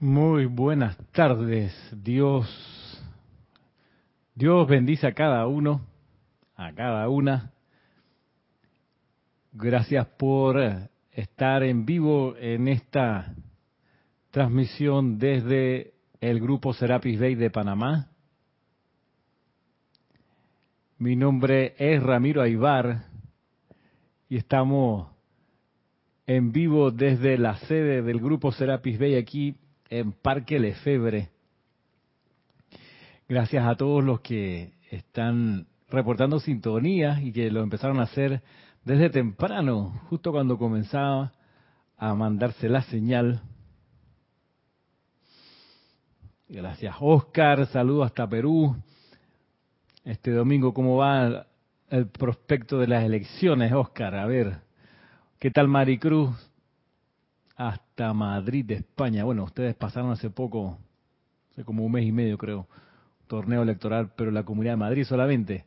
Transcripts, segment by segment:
Muy buenas tardes, Dios. Dios bendice a cada uno, a cada una. Gracias por estar en vivo en esta transmisión desde el grupo Serapis Bay de Panamá. Mi nombre es Ramiro Aybar y estamos en vivo desde la sede del grupo Serapis Bay aquí en Parque Lefebre. Gracias a todos los que están reportando sintonía y que lo empezaron a hacer desde temprano, justo cuando comenzaba a mandarse la señal. Gracias, Oscar. Saludos hasta Perú. Este domingo, ¿cómo va el prospecto de las elecciones, Oscar? A ver, ¿qué tal Maricruz? Hasta Madrid, de España. Bueno, ustedes pasaron hace poco, hace como un mes y medio creo, torneo electoral, pero la Comunidad de Madrid solamente.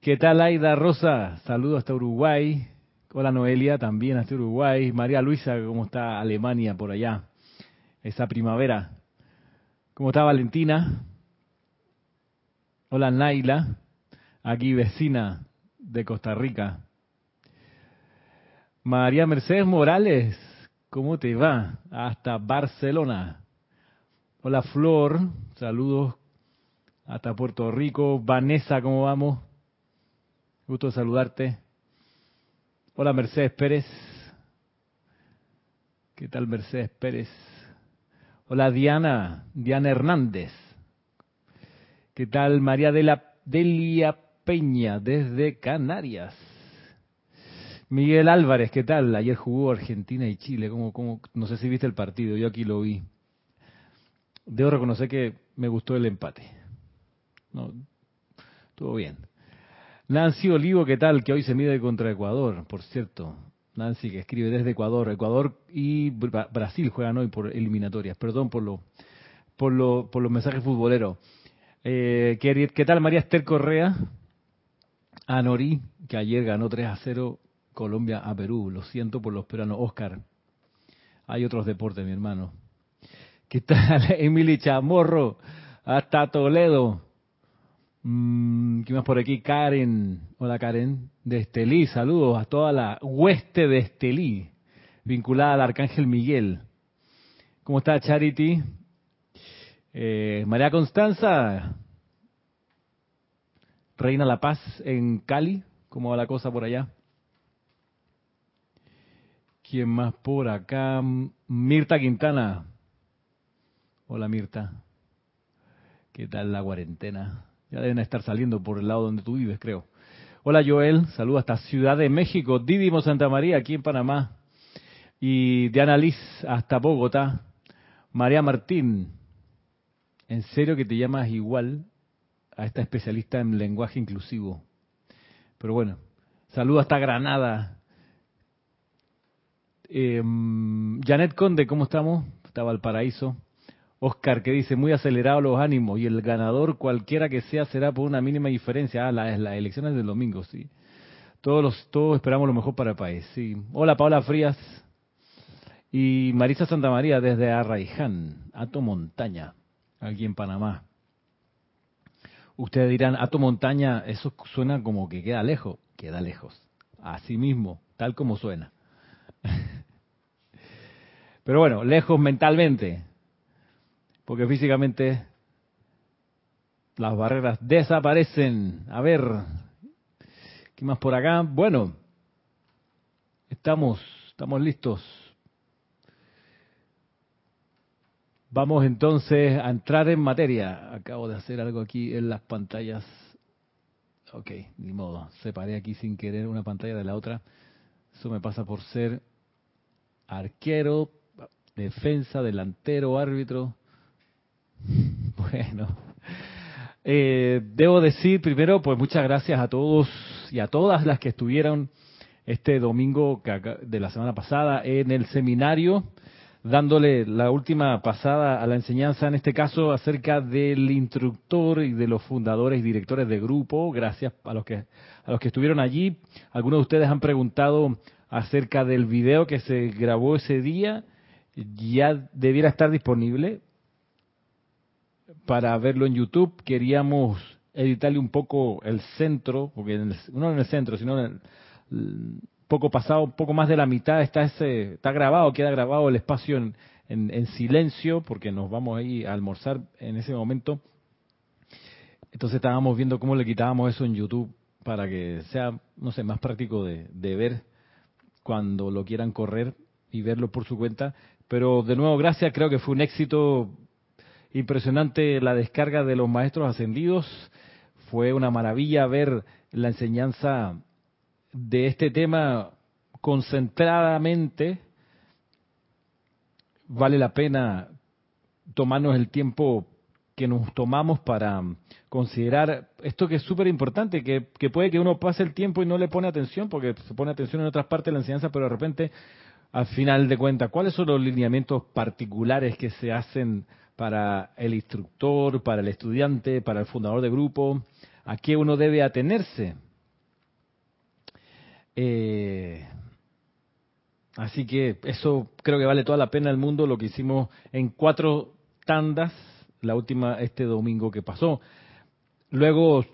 ¿Qué tal Aida Rosa? Saludos hasta Uruguay. Hola Noelia, también hasta Uruguay. María Luisa, ¿cómo está Alemania por allá? Esa primavera. ¿Cómo está Valentina? Hola Naila, aquí vecina de Costa Rica. María Mercedes Morales, ¿Cómo te va? Hasta Barcelona. Hola Flor, saludos hasta Puerto Rico. Vanessa, ¿cómo vamos? Gusto saludarte. Hola Mercedes Pérez. ¿Qué tal Mercedes Pérez? Hola Diana, Diana Hernández. ¿Qué tal María de la Delia Peña desde Canarias? Miguel Álvarez, ¿qué tal? Ayer jugó Argentina y Chile. ¿Cómo, cómo? No sé si viste el partido, yo aquí lo vi. Debo reconocer que me gustó el empate. No, todo bien. Nancy Olivo, ¿qué tal? Que hoy se mide contra Ecuador, por cierto. Nancy que escribe desde Ecuador. Ecuador y Brasil juegan hoy por eliminatorias. Perdón por lo, por lo, por los mensajes futboleros. Eh, ¿qué, ¿qué, tal María Esther Correa? Anori, que ayer ganó 3 a 0 Colombia a Perú. Lo siento por los peruanos. Oscar, hay otros deportes, mi hermano. ¿Qué tal? Emily Chamorro, hasta Toledo. Mm, ¿Qué más por aquí? Karen. Hola Karen. De Estelí, saludos a toda la hueste de Estelí, vinculada al Arcángel Miguel. ¿Cómo está Charity? Eh, María Constanza, Reina La Paz en Cali. ¿Cómo va la cosa por allá? ¿Quién más por acá? Mirta Quintana. Hola Mirta. ¿Qué tal la cuarentena? Ya deben estar saliendo por el lado donde tú vives, creo. Hola Joel, saludo hasta Ciudad de México. Didimo Santa María, aquí en Panamá. Y Diana Liz, hasta Bogotá. María Martín, ¿en serio que te llamas igual a esta especialista en lenguaje inclusivo? Pero bueno, saludo hasta Granada. Eh, Janet Conde, ¿cómo estamos? Estaba al paraíso. Oscar, que dice, muy acelerado los ánimos y el ganador, cualquiera que sea, será por una mínima diferencia. Ah, las, elecciones del domingo, sí. Todos, los, todos esperamos lo mejor para el país, sí. Hola, Paola Frías. Y Marisa Santa María desde Arraiján, Ato Montaña, aquí en Panamá. Ustedes dirán, Ato Montaña, eso suena como que queda lejos. Queda lejos. Así mismo, tal como suena. Pero bueno, lejos mentalmente, porque físicamente las barreras desaparecen. A ver, ¿qué más por acá? Bueno, estamos, estamos listos. Vamos entonces a entrar en materia. Acabo de hacer algo aquí en las pantallas. Ok, ni modo. Separé aquí sin querer una pantalla de la otra. Eso me pasa por ser arquero, defensa, delantero, árbitro. Bueno, eh, debo decir primero, pues muchas gracias a todos y a todas las que estuvieron este domingo de la semana pasada en el seminario, dándole la última pasada a la enseñanza, en este caso acerca del instructor y de los fundadores y directores de grupo. Gracias a los que a los que estuvieron allí. Algunos de ustedes han preguntado acerca del video que se grabó ese día ya debiera estar disponible para verlo en YouTube. Queríamos editarle un poco el centro, porque no en el centro, sino en el, poco pasado, poco más de la mitad está ese, está grabado, queda grabado el espacio en, en, silencio, porque nos vamos ahí a almorzar en ese momento. Entonces estábamos viendo cómo le quitábamos eso en YouTube para que sea, no sé, más práctico de, de ver cuando lo quieran correr y verlo por su cuenta. Pero de nuevo, gracias, creo que fue un éxito impresionante la descarga de los maestros ascendidos. Fue una maravilla ver la enseñanza de este tema concentradamente. Vale la pena tomarnos el tiempo que nos tomamos para considerar esto que es súper importante, que, que, puede que uno pase el tiempo y no le pone atención, porque se pone atención en otras partes de la enseñanza, pero de repente, al final de cuentas, ¿cuáles son los lineamientos particulares que se hacen para el instructor, para el estudiante, para el fundador de grupo? ¿A qué uno debe atenerse? Eh, así que eso creo que vale toda la pena el mundo, lo que hicimos en cuatro tandas la última este domingo que pasó. Luego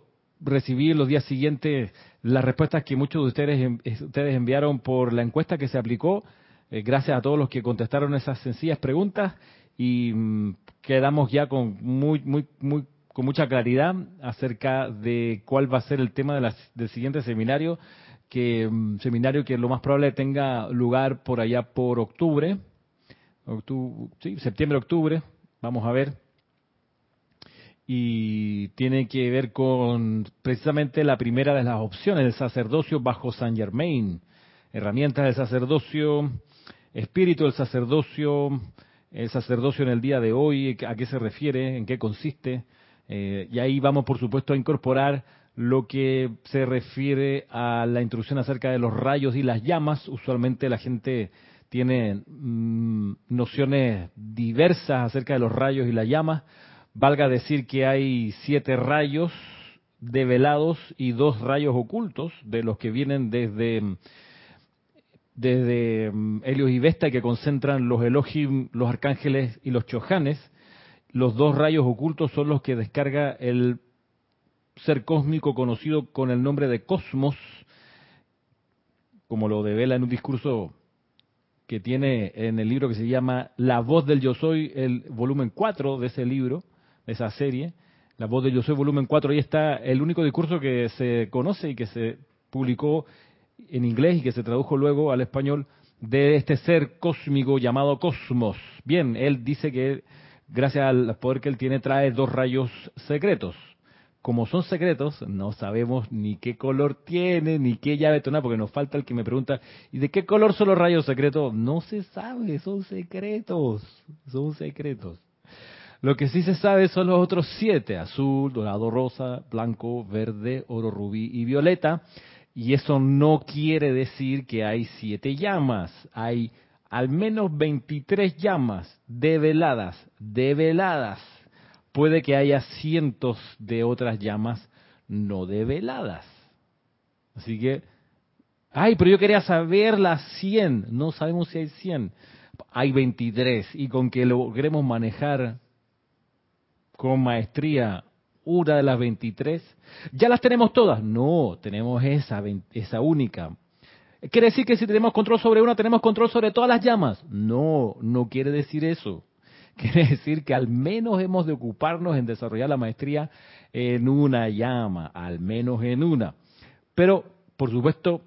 recibí los días siguientes las respuestas que muchos de ustedes, ustedes enviaron por la encuesta que se aplicó. Eh, gracias a todos los que contestaron esas sencillas preguntas y mm, quedamos ya con muy, muy, muy, con mucha claridad acerca de cuál va a ser el tema del siguiente seminario, que mm, seminario que lo más probable tenga lugar por allá por octubre, octubre sí, septiembre, octubre, vamos a ver. Y tiene que ver con precisamente la primera de las opciones, el sacerdocio bajo Saint Germain, herramientas del sacerdocio, espíritu del sacerdocio, el sacerdocio en el día de hoy, a qué se refiere, en qué consiste, eh, y ahí vamos por supuesto a incorporar lo que se refiere a la introducción acerca de los rayos y las llamas, usualmente la gente tiene mm, nociones diversas acerca de los rayos y las llamas, Valga decir que hay siete rayos develados y dos rayos ocultos, de los que vienen desde, desde mm, Helios y Vesta, que concentran los Elohim, los arcángeles y los chojanes. Los dos rayos ocultos son los que descarga el ser cósmico conocido con el nombre de Cosmos, como lo devela en un discurso que tiene en el libro que se llama La voz del yo soy, el volumen 4 de ese libro, esa serie, La voz de Yo Soy, volumen 4, ahí está el único discurso que se conoce y que se publicó en inglés y que se tradujo luego al español de este ser cósmico llamado Cosmos. Bien, él dice que gracias al poder que él tiene trae dos rayos secretos. Como son secretos, no sabemos ni qué color tiene, ni qué llave tonar, porque nos falta el que me pregunta, ¿y de qué color son los rayos secretos? No se sabe, son secretos, son secretos. Lo que sí se sabe son los otros siete, azul, dorado, rosa, blanco, verde, oro, rubí y violeta. Y eso no quiere decir que hay siete llamas, hay al menos 23 llamas develadas, develadas. Puede que haya cientos de otras llamas no develadas. Así que, ay, pero yo quería saber las 100. No sabemos si hay 100. Hay 23 y con que logremos manejar con maestría una de las 23. ¿Ya las tenemos todas? No, tenemos esa, esa única. ¿Quiere decir que si tenemos control sobre una, tenemos control sobre todas las llamas? No, no quiere decir eso. Quiere decir que al menos hemos de ocuparnos en desarrollar la maestría en una llama, al menos en una. Pero, por supuesto,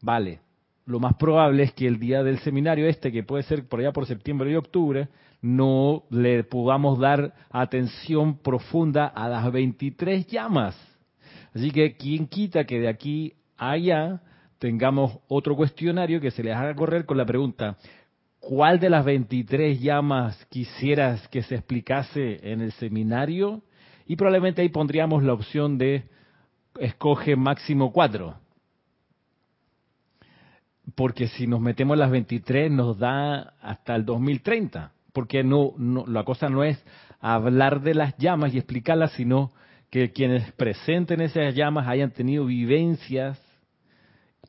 vale, lo más probable es que el día del seminario este, que puede ser por allá por septiembre y octubre, no le podamos dar atención profunda a las 23 llamas. Así que, ¿quién quita que de aquí a allá tengamos otro cuestionario que se les haga correr con la pregunta, ¿cuál de las 23 llamas quisieras que se explicase en el seminario? Y probablemente ahí pondríamos la opción de escoge máximo cuatro. Porque si nos metemos las 23 nos da hasta el 2030 porque no, la cosa no es hablar de las llamas y explicarlas, sino que quienes presenten esas llamas hayan tenido vivencias,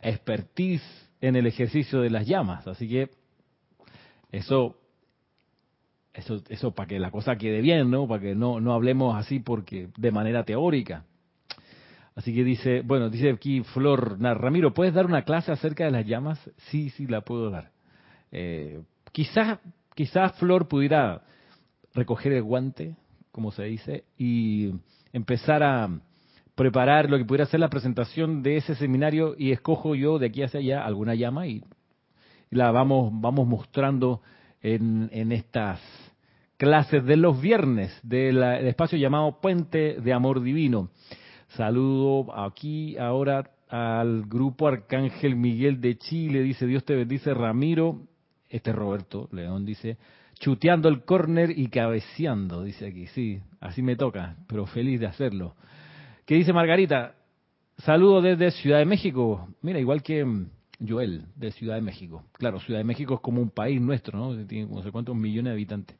expertise en el ejercicio de las llamas. Así que eso Eso, eso para que la cosa quede bien, ¿no? Para que no, no hablemos así porque de manera teórica. Así que dice, bueno, dice aquí Flor, Ramiro, ¿puedes dar una clase acerca de las llamas? Sí, sí, la puedo dar. Eh, quizás, quizás Flor pudiera recoger el guante, como se dice, y empezar a preparar lo que pudiera ser la presentación de ese seminario y escojo yo de aquí hacia allá alguna llama y la vamos, vamos mostrando en, en estas clases de los viernes del espacio llamado Puente de Amor Divino. Saludo aquí ahora al grupo Arcángel Miguel de Chile, dice Dios te bendice Ramiro, este Roberto León dice, chuteando el córner y cabeceando, dice aquí, sí, así me toca, pero feliz de hacerlo. ¿Qué dice Margarita? Saludo desde Ciudad de México, mira, igual que mm, Joel, de Ciudad de México. Claro, Ciudad de México es como un país nuestro, ¿no? Tiene no sé cuántos millones de habitantes.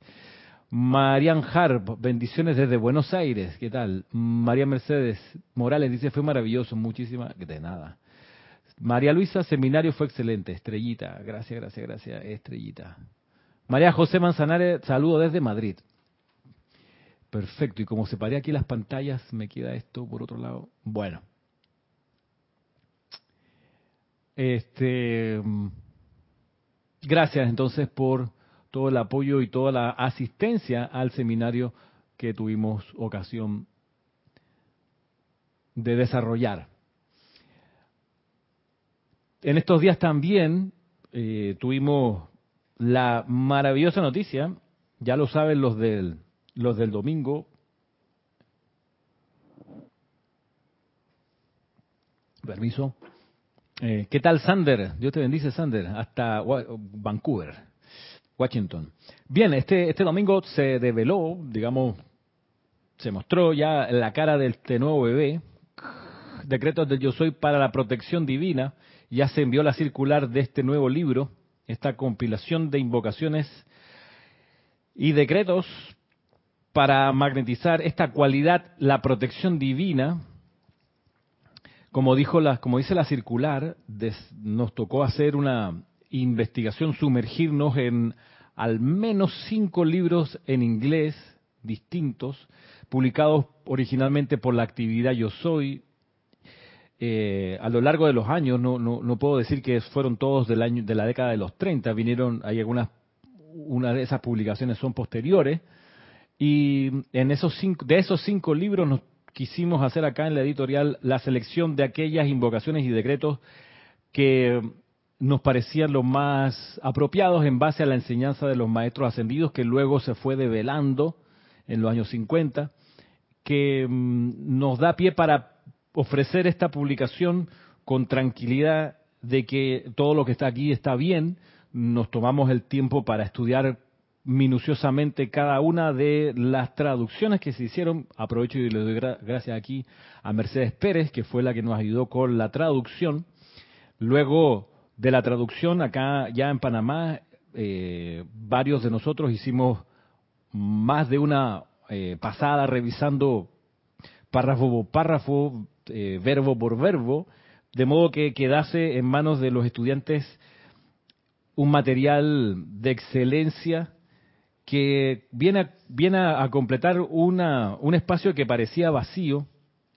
Marian Harp, bendiciones desde Buenos Aires, ¿qué tal? María Mercedes Morales dice, fue maravilloso, muchísimas, de nada. María Luisa, seminario fue excelente, estrellita, gracias, gracias, gracias, estrellita. María José Manzanares, saludo desde Madrid. Perfecto, y como separé aquí las pantallas, me queda esto por otro lado. Bueno. Este, gracias entonces por todo el apoyo y toda la asistencia al seminario que tuvimos ocasión de desarrollar. En estos días también eh, tuvimos la maravillosa noticia, ya lo saben los del, los del domingo, permiso. Eh, ¿Qué tal, Sander? Dios te bendice, Sander, hasta Vancouver. Washington. Bien, este, este domingo se develó, digamos, se mostró ya la cara de este nuevo bebé, decretos del yo soy para la protección divina, ya se envió la circular de este nuevo libro, esta compilación de invocaciones y decretos para magnetizar esta cualidad, la protección divina. Como dijo la, como dice la circular, nos tocó hacer una investigación, sumergirnos en al menos cinco libros en inglés distintos, publicados originalmente por la actividad Yo Soy. Eh, a lo largo de los años, no, no, no, puedo decir que fueron todos del año, de la década de los 30, vinieron, hay algunas, una de esas publicaciones son posteriores, y en esos cinco, de esos cinco libros nos quisimos hacer acá en la editorial la selección de aquellas invocaciones y decretos que nos parecían los más apropiados en base a la enseñanza de los maestros ascendidos que luego se fue develando en los años 50, que mm, nos da pie para ofrecer esta publicación con tranquilidad de que todo lo que está aquí está bien, nos tomamos el tiempo para estudiar minuciosamente cada una de las traducciones que se hicieron. Aprovecho y le doy gracias aquí a Mercedes Pérez, que fue la que nos ayudó con la traducción. Luego de la traducción acá ya en Panamá, eh, varios de nosotros hicimos más de una eh, pasada revisando párrafo por párrafo, eh, verbo por verbo, de modo que quedase en manos de los estudiantes un material de excelencia que viene a, viene a completar una, un espacio que parecía vacío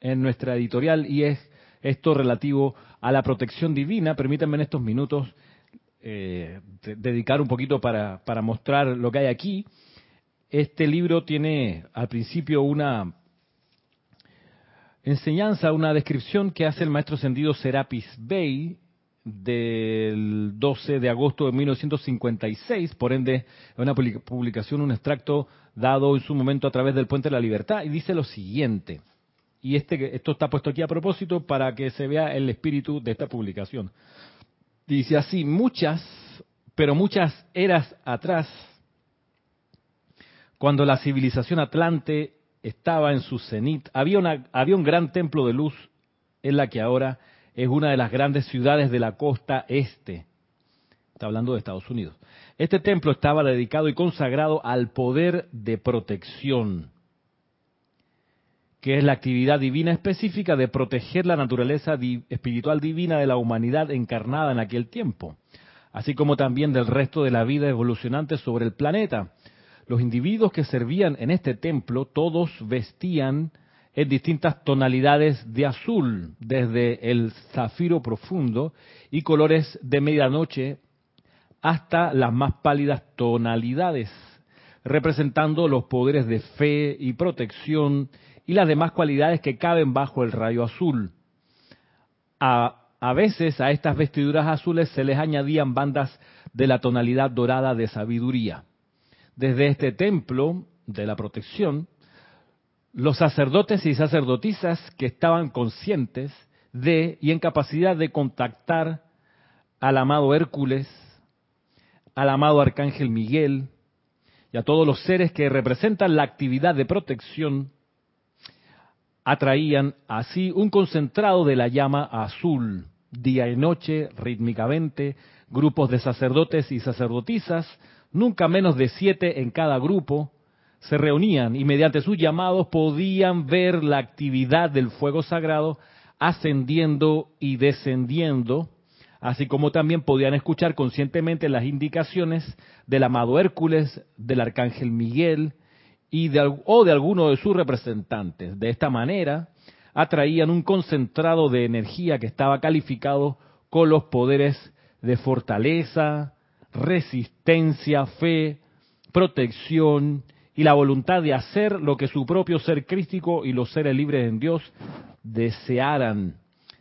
en nuestra editorial y es esto relativo a la protección divina. Permítanme en estos minutos eh, dedicar un poquito para, para mostrar lo que hay aquí. Este libro tiene al principio una enseñanza, una descripción que hace el maestro ascendido Serapis Bey del 12 de agosto de 1956, por ende, una publicación, un extracto dado en su momento a través del Puente de la Libertad, y dice lo siguiente y este, esto está puesto aquí a propósito para que se vea el espíritu de esta publicación. Dice así, muchas, pero muchas eras atrás, cuando la civilización atlante estaba en su cenit, había, una, había un gran templo de luz en la que ahora es una de las grandes ciudades de la costa este. Está hablando de Estados Unidos. Este templo estaba dedicado y consagrado al poder de protección que es la actividad divina específica de proteger la naturaleza espiritual divina de la humanidad encarnada en aquel tiempo, así como también del resto de la vida evolucionante sobre el planeta. Los individuos que servían en este templo, todos vestían en distintas tonalidades de azul, desde el zafiro profundo y colores de medianoche hasta las más pálidas tonalidades, representando los poderes de fe y protección y las demás cualidades que caben bajo el rayo azul. A, a veces a estas vestiduras azules se les añadían bandas de la tonalidad dorada de sabiduría. Desde este templo de la protección, los sacerdotes y sacerdotisas que estaban conscientes de y en capacidad de contactar al amado Hércules, al amado Arcángel Miguel y a todos los seres que representan la actividad de protección, atraían así un concentrado de la llama azul, día y noche, rítmicamente, grupos de sacerdotes y sacerdotisas, nunca menos de siete en cada grupo, se reunían y mediante sus llamados podían ver la actividad del fuego sagrado ascendiendo y descendiendo, así como también podían escuchar conscientemente las indicaciones del amado Hércules, del arcángel Miguel y de, o de alguno de sus representantes. De esta manera, atraían un concentrado de energía que estaba calificado con los poderes de fortaleza, resistencia, fe, protección y la voluntad de hacer lo que su propio ser crístico y los seres libres en Dios desearan.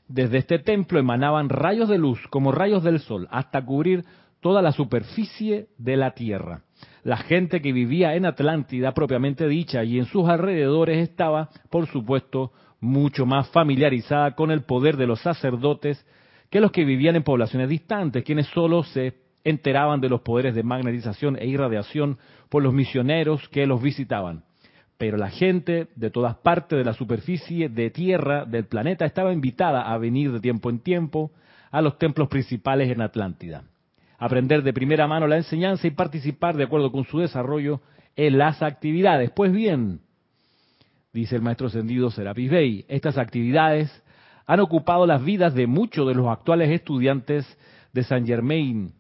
Desde este templo emanaban rayos de luz como rayos del sol hasta cubrir toda la superficie de la tierra. La gente que vivía en Atlántida propiamente dicha y en sus alrededores estaba, por supuesto, mucho más familiarizada con el poder de los sacerdotes que los que vivían en poblaciones distantes, quienes solo se enteraban de los poderes de magnetización e irradiación por los misioneros que los visitaban. Pero la gente de todas partes de la superficie de tierra del planeta estaba invitada a venir de tiempo en tiempo a los templos principales en Atlántida, aprender de primera mano la enseñanza y participar de acuerdo con su desarrollo en las actividades. Pues bien, dice el maestro ascendido Serapis Bey, estas actividades han ocupado las vidas de muchos de los actuales estudiantes de San Germain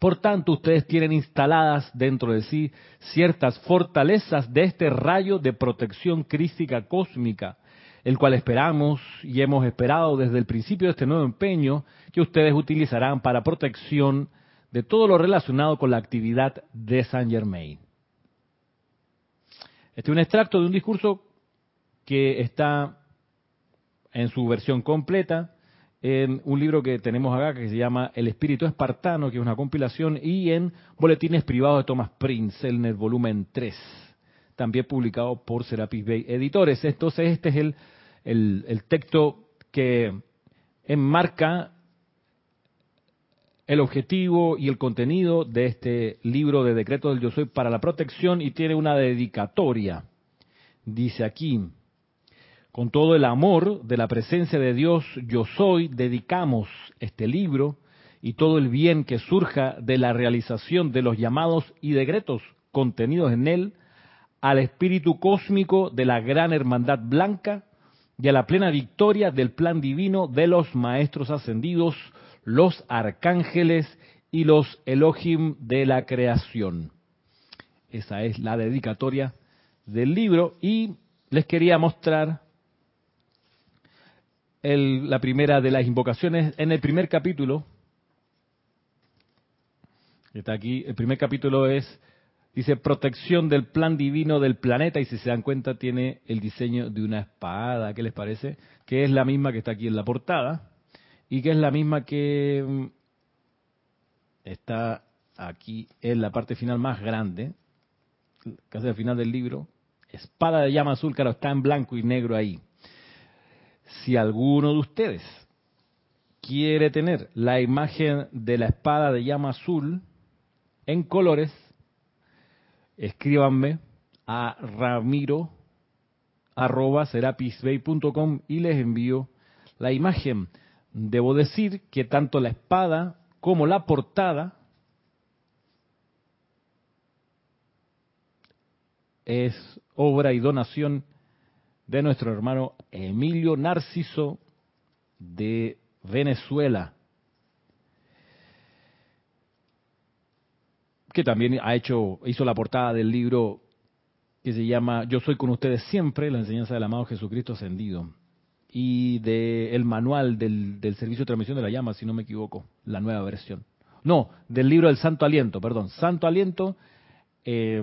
por tanto, ustedes tienen instaladas dentro de sí ciertas fortalezas de este rayo de protección crística cósmica, el cual esperamos y hemos esperado desde el principio de este nuevo empeño que ustedes utilizarán para protección de todo lo relacionado con la actividad de Saint Germain. Este es un extracto de un discurso que está en su versión completa en un libro que tenemos acá que se llama El Espíritu Espartano, que es una compilación, y en Boletines Privados de Thomas Prince, en el volumen 3, también publicado por Serapis Bay Editores. Entonces, este es el, el, texto que enmarca el objetivo y el contenido de este libro de decretos del Yo Soy para la protección y tiene una dedicatoria. Dice aquí, con todo el amor de la presencia de Dios yo soy, dedicamos este libro y todo el bien que surja de la realización de los llamados y decretos contenidos en él al espíritu cósmico de la gran hermandad blanca y a la plena victoria del plan divino de los maestros ascendidos, los arcángeles y los Elohim de la creación. Esa es la dedicatoria del libro y les quería mostrar la primera de las invocaciones en el primer capítulo. Está aquí, el primer capítulo es, dice, protección del plan divino del planeta y si se dan cuenta tiene el diseño de una espada, ¿qué les parece? Que es la misma que está aquí en la portada y que es la misma que mm, está aquí en la parte final más grande, casi al final del libro. Espada de llama azul, claro, está en blanco y negro ahí si alguno de ustedes quiere tener la imagen de la espada de llama azul en colores, escríbanme a ramiro y les envío la imagen. Debo decir que tanto la espada como la portada es obra y donación de nuestro hermano Emilio Narciso de Venezuela. que también ha hecho, hizo la portada del libro que se llama Yo soy con ustedes siempre, la enseñanza del amado Jesucristo ascendido. Y del manual del, del servicio de transmisión de la llama, si no me equivoco, la nueva versión. No, del libro del Santo Aliento, perdón. Santo Aliento, eh,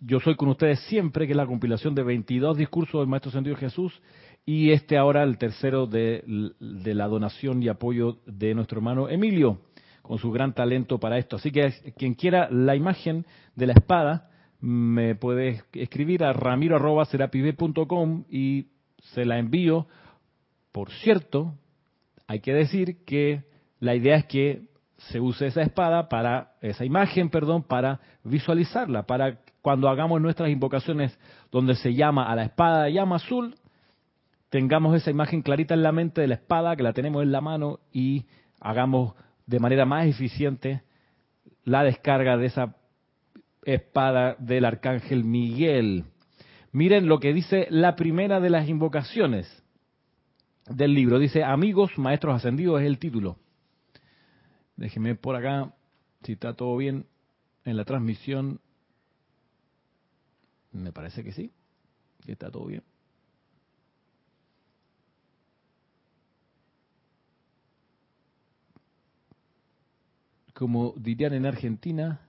Yo soy con ustedes siempre, que es la compilación de 22 discursos del Maestro Sentido Jesús, y este ahora el tercero de, la donación y apoyo de nuestro hermano Emilio, con su gran talento para esto. Así que quien quiera la imagen de la espada, me puede escribir a ramiro.com y se la envío. Por cierto, hay que decir que la idea es que se use esa espada para, esa imagen, perdón, para visualizarla, para cuando hagamos nuestras invocaciones donde se llama a la espada de llama azul, tengamos esa imagen clarita en la mente de la espada, que la tenemos en la mano y hagamos de manera más eficiente la descarga de esa espada del arcángel Miguel. Miren lo que dice la primera de las invocaciones del libro. Dice, amigos, maestros ascendidos es el título. Déjenme por acá, si está todo bien en la transmisión. Me parece que sí, que está todo bien. Como dirían en Argentina,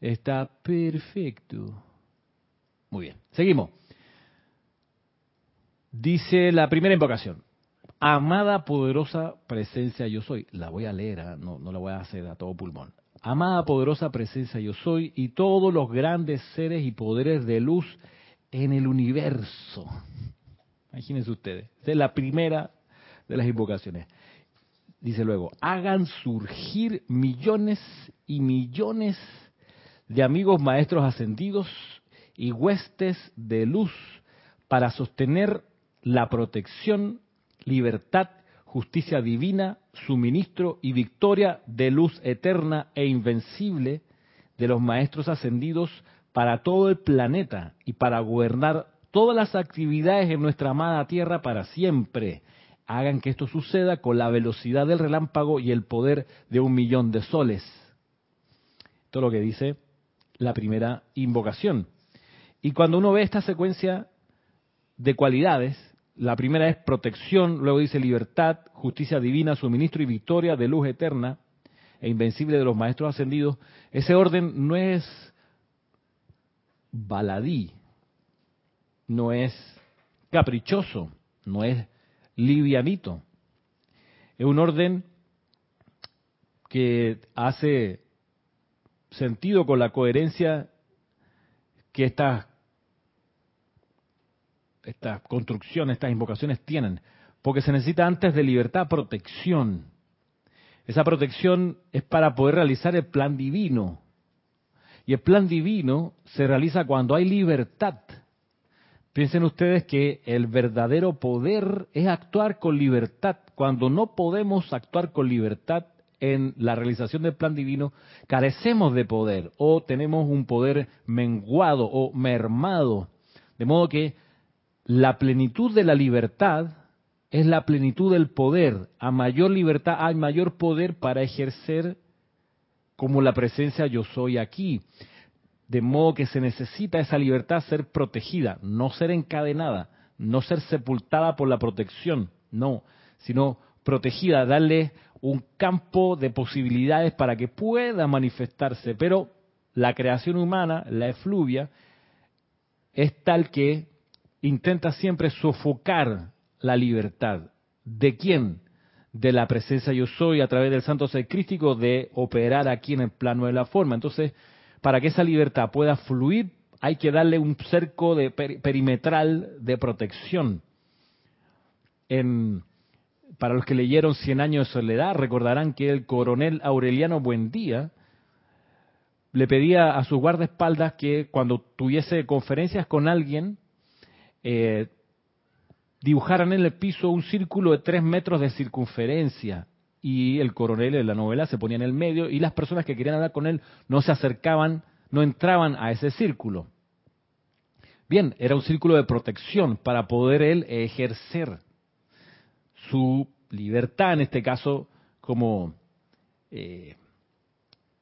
Está perfecto. Muy bien, seguimos. Dice la primera invocación. Amada poderosa presencia yo soy. La voy a leer, ¿ah? no, no la voy a hacer a todo pulmón. Amada poderosa presencia yo soy y todos los grandes seres y poderes de luz en el universo. Imagínense ustedes. Esa es la primera de las invocaciones. Dice luego, hagan surgir millones y millones de amigos maestros ascendidos y huestes de luz para sostener la protección, libertad, justicia divina, suministro y victoria de luz eterna e invencible de los maestros ascendidos para todo el planeta y para gobernar todas las actividades en nuestra amada Tierra para siempre. Hagan que esto suceda con la velocidad del relámpago y el poder de un millón de soles. Todo lo que dice la primera invocación. Y cuando uno ve esta secuencia de cualidades, la primera es protección, luego dice libertad, justicia divina, suministro y victoria de luz eterna e invencible de los maestros ascendidos. Ese orden no es baladí, no es caprichoso, no es livianito. Es un orden que hace sentido con la coherencia que estas esta construcciones, estas invocaciones tienen. Porque se necesita antes de libertad protección. Esa protección es para poder realizar el plan divino. Y el plan divino se realiza cuando hay libertad. Piensen ustedes que el verdadero poder es actuar con libertad. Cuando no podemos actuar con libertad, en la realización del plan divino, carecemos de poder o tenemos un poder menguado o mermado. De modo que la plenitud de la libertad es la plenitud del poder. A mayor libertad hay mayor poder para ejercer como la presencia yo soy aquí. De modo que se necesita esa libertad ser protegida, no ser encadenada, no ser sepultada por la protección, no, sino protegida, darle un campo de posibilidades para que pueda manifestarse, pero la creación humana, la efluvia, es tal que intenta siempre sofocar la libertad. ¿De quién? De la presencia yo soy a través del santo ser crístico de operar aquí en el plano de la forma. Entonces, para que esa libertad pueda fluir, hay que darle un cerco de perimetral de protección. En, para los que leyeron Cien años de soledad, recordarán que el coronel Aureliano Buendía le pedía a sus guardaespaldas que cuando tuviese conferencias con alguien, eh, dibujaran en el piso un círculo de tres metros de circunferencia. Y el coronel en la novela se ponía en el medio y las personas que querían hablar con él no se acercaban, no entraban a ese círculo. Bien, era un círculo de protección para poder él ejercer su libertad, en este caso como eh,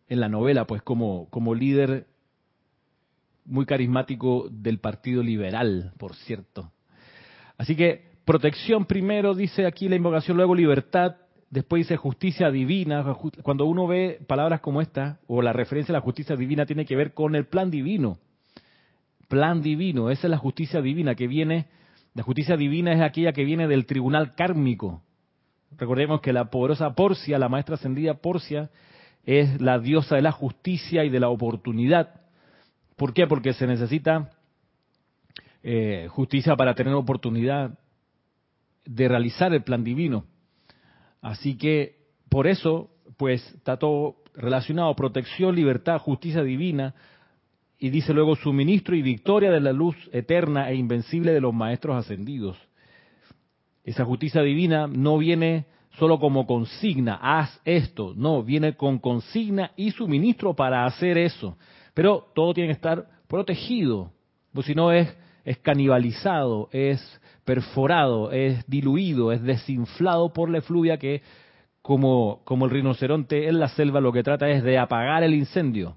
en la novela, pues como, como líder muy carismático del Partido Liberal, por cierto. Así que protección primero, dice aquí la invocación, luego libertad, después dice justicia divina. Cuando uno ve palabras como esta, o la referencia a la justicia divina, tiene que ver con el plan divino. Plan divino, esa es la justicia divina que viene, la justicia divina es aquella que viene del tribunal kármico. Recordemos que la poderosa Porcia, la maestra ascendida Porcia, es la diosa de la justicia y de la oportunidad. ¿Por qué? Porque se necesita eh, justicia para tener oportunidad de realizar el plan divino. Así que por eso, pues está todo relacionado, protección, libertad, justicia divina, y dice luego suministro y victoria de la luz eterna e invencible de los maestros ascendidos. Esa justicia divina no viene solo como consigna, haz esto, no, viene con consigna y suministro para hacer eso. Pero todo tiene que estar protegido, pues si no es, es canibalizado, es perforado, es diluido, es desinflado por la efluvia que, como, como el rinoceronte en la selva, lo que trata es de apagar el incendio.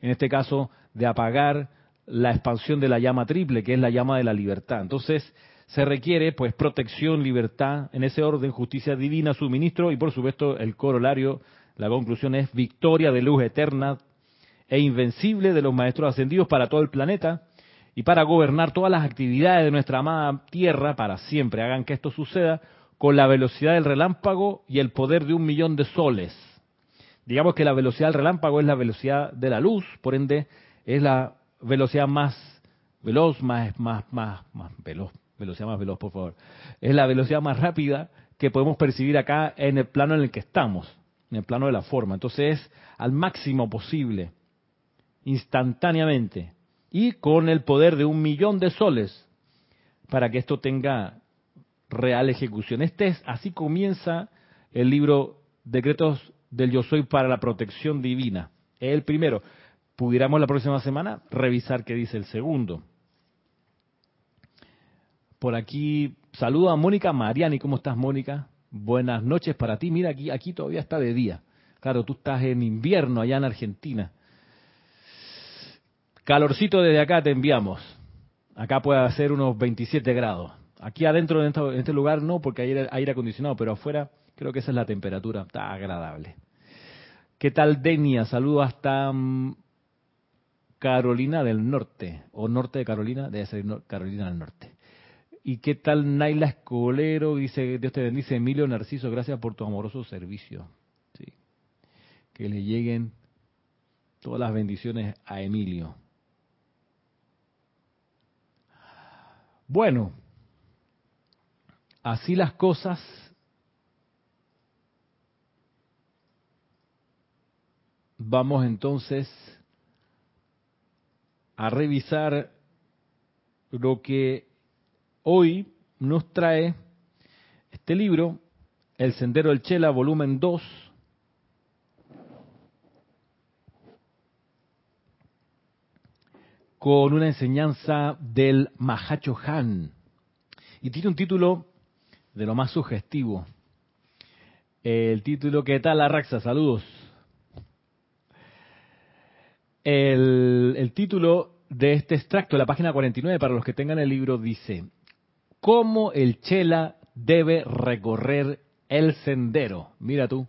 En este caso, de apagar la expansión de la llama triple, que es la llama de la libertad. Entonces, se requiere pues protección, libertad, en ese orden, justicia divina, suministro y por supuesto el corolario, la conclusión es victoria de luz eterna e invencible de los maestros ascendidos para todo el planeta y para gobernar todas las actividades de nuestra amada Tierra para siempre. Hagan que esto suceda con la velocidad del relámpago y el poder de un millón de soles. Digamos que la velocidad del relámpago es la velocidad de la luz, por ende es la velocidad más veloz, más, más, más, más veloz, velocidad más veloz, por favor. Es la velocidad más rápida que podemos percibir acá en el plano en el que estamos, en el plano de la forma. Entonces es al máximo posible, instantáneamente y con el poder de un millón de soles para que esto tenga real ejecución. Este es, así comienza el libro Decretos del Yo Soy para la Protección Divina. El primero. Pudiéramos la próxima semana revisar qué dice el segundo. Por aquí saludo a Mónica Mariani. ¿Cómo estás, Mónica? Buenas noches para ti. Mira, aquí, aquí todavía está de día. Claro, tú estás en invierno allá en Argentina. Calorcito desde acá te enviamos. Acá puede ser unos 27 grados. Aquí adentro en este lugar no, porque hay aire acondicionado, pero afuera creo que esa es la temperatura. Está agradable. ¿Qué tal, Denia? Saludos hasta mm, Carolina del Norte, o norte de Carolina, debe ser Carolina del Norte. ¿Y qué tal Naila Escolero? Dice, Dios te bendice, Emilio Narciso, gracias por tu amoroso servicio. Que le lleguen todas las bendiciones a Emilio. Bueno, así las cosas. Vamos entonces a revisar lo que hoy nos trae este libro, El Sendero del Chela, volumen 2, con una enseñanza del Mahacho Han. Y tiene un título de lo más sugestivo. El título, ¿qué tal, Arraxa? Saludos. El, el título de este extracto la página 49, para los que tengan el libro, dice, ¿Cómo el Chela debe recorrer el sendero? Mira tú.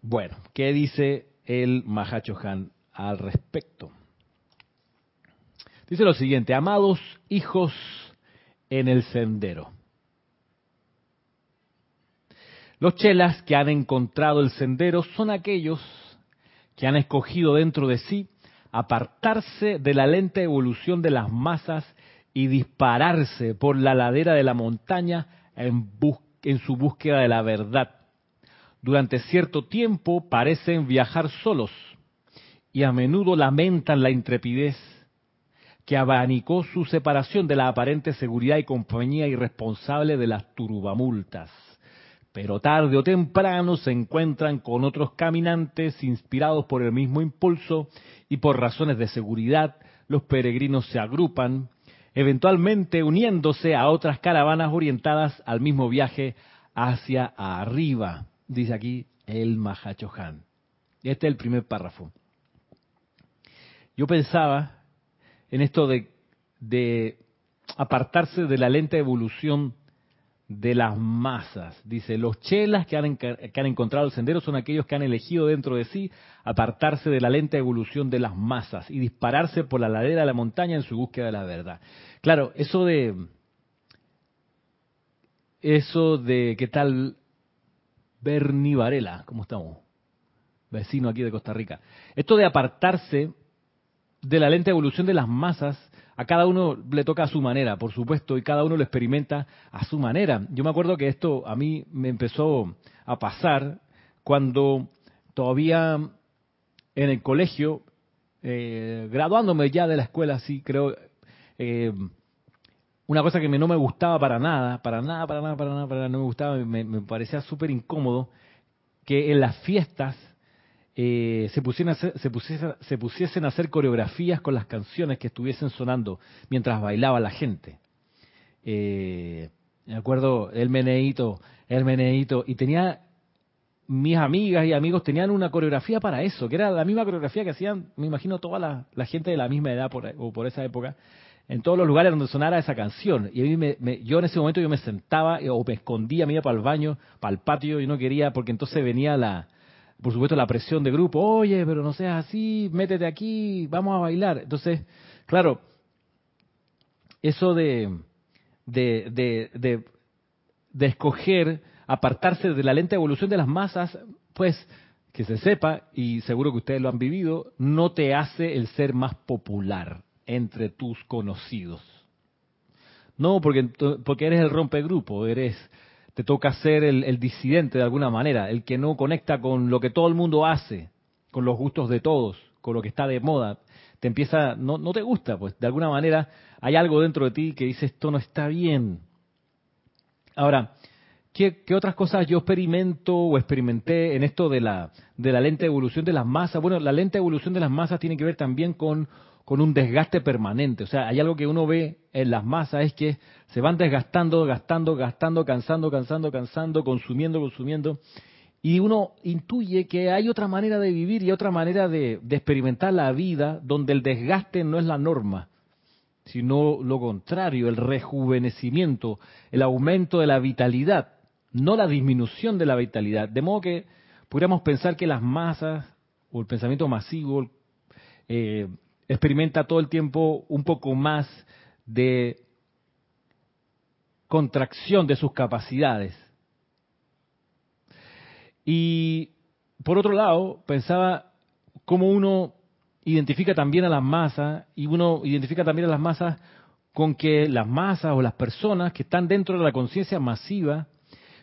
Bueno, ¿qué dice el Mahacho Han al respecto. Dice lo siguiente, amados hijos en el sendero. Los chelas que han encontrado el sendero son aquellos que han escogido dentro de sí apartarse de la lenta evolución de las masas y dispararse por la ladera de la montaña en, en su búsqueda de la verdad durante cierto tiempo parecen viajar solos y a menudo lamentan la intrepidez que abanicó su separación de la aparente seguridad y compañía irresponsable de las turbamultas. Pero tarde o temprano se encuentran con otros caminantes inspirados por el mismo impulso y por razones de seguridad los peregrinos se agrupan, eventualmente uniéndose a otras caravanas orientadas al mismo viaje hacia arriba. Dice aquí el Mahachohan. Este es el primer párrafo. Yo pensaba en esto de, de apartarse de la lenta evolución de las masas. Dice, los chelas que han, que han, encontrado el sendero son aquellos que han elegido dentro de sí apartarse de la lenta evolución de las masas y dispararse por la ladera de la montaña en su búsqueda de la verdad. Claro, eso de... Eso de, ¿qué tal Bernie Varela? ¿Cómo estamos? Vecino aquí de Costa Rica. Esto de apartarse de la lenta evolución de las masas a cada uno le toca a su manera, por supuesto, y cada uno lo experimenta a su manera. Yo me acuerdo que esto a mí me empezó a pasar cuando todavía en el colegio, eh, graduándome ya de la escuela, sí, creo, eh, una cosa que no me gustaba para nada, para nada, para nada, para nada, para nada, no me gustaba, me, me parecía súper incómodo, que en las fiestas eh, se, pusiesen a hacer, se, pusiesen, a hacer coreografías con las canciones que estuviesen sonando mientras bailaba la gente. Eh, me acuerdo el meneito, el meneito, y tenía mis amigas y amigos tenían una coreografía para eso, que era la misma coreografía que hacían, me imagino, toda la, gente de la misma edad por, o por esa época, en todos los lugares donde sonara esa canción. Y a mí me, yo en ese momento yo me sentaba o me escondía, me iba para el baño, para el patio, y no quería, porque entonces venía la, por supuesto la presión de grupo, oye, pero no seas así, métete aquí, vamos a bailar. Entonces, claro, eso de, de, de, de, de escoger apartarse de la lenta evolución de las masas, pues que se sepa, y seguro que ustedes lo han vivido, no te hace el ser más popular entre tus conocidos. No, porque, porque eres el rompegrupo, eres te toca ser el, disidente de alguna manera, el que no conecta con lo que todo el mundo hace, con los gustos de todos, con lo que está de moda. Te empieza, no, no te gusta, pues de alguna manera hay algo dentro de ti que dice esto no está bien. Ahora, ¿qué, otras cosas yo experimento o experimenté en esto de la, de la lenta evolución de las masas? Bueno, la lenta evolución de las masas tiene que ver también con con un desgaste permanente. O sea, hay algo que uno ve en las masas, es que se van desgastando, gastando, gastando, cansando, cansando, cansando, consumiendo, consumiendo. Y uno intuye que hay otra manera de vivir y otra manera de, experimentar la vida donde el desgaste no es la norma, sino lo contrario, el rejuvenecimiento, el aumento de la vitalidad, no la disminución de la vitalidad. De modo que podríamos pensar que las masas o el pensamiento masivo, eh, experimenta todo el tiempo un poco más de contracción de sus capacidades. Y por otro lado, pensaba cómo uno identifica también a las masas y uno identifica también a las masas con que las masas o las personas que están dentro de la conciencia masiva,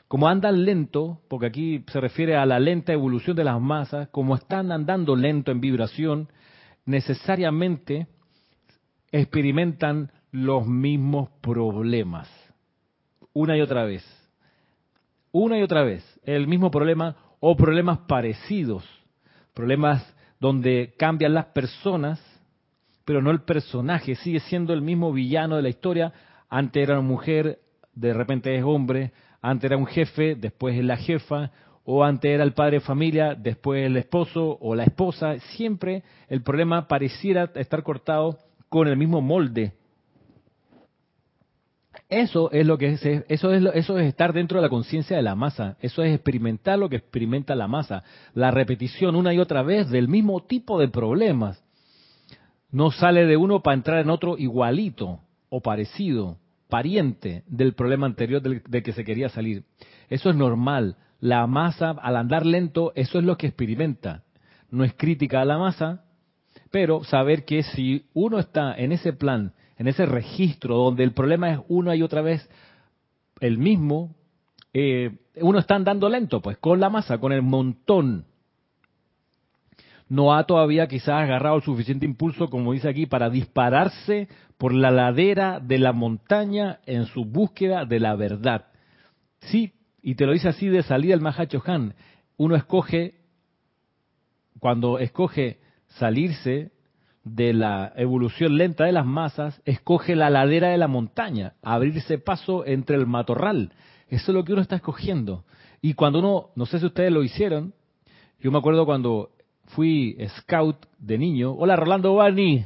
como andan lento, porque aquí se refiere a la lenta evolución de las masas, como están andando lento en vibración, necesariamente experimentan los mismos problemas. Una y otra vez. Una y otra vez. El mismo problema o problemas parecidos. Problemas donde cambian las personas, pero no el personaje. Sigue siendo el mismo villano de la historia. Antes era una mujer, de repente es hombre. Antes era un jefe, después es la jefa o antes era el padre de familia, después el esposo o la esposa, siempre el problema pareciera estar cortado con el mismo molde. Eso es lo que es, eso es, eso es estar dentro de la conciencia de la masa, eso es experimentar lo que experimenta la masa, la repetición una y otra vez del mismo tipo de problemas. No sale de uno para entrar en otro igualito o parecido, pariente del problema anterior del, del que se quería salir. Eso es normal la masa, al andar lento, eso es lo que experimenta. No es crítica a la masa, pero saber que si uno está en ese plan, en ese registro donde el problema es una y otra vez el mismo, eh, uno está andando lento, pues con la masa, con el montón. No ha todavía quizás agarrado el suficiente impulso, como dice aquí, para dispararse por la ladera de la montaña en su búsqueda de la verdad. Sí, y te lo dice así de salida el Mahacho Han. Uno escoge, cuando escoge salirse de la evolución lenta de las masas, escoge la ladera de la montaña, abrirse paso entre el matorral. Eso es lo que uno está escogiendo. Y cuando uno, no sé si ustedes lo hicieron, yo me acuerdo cuando fui scout de niño. Hola Rolando Barney,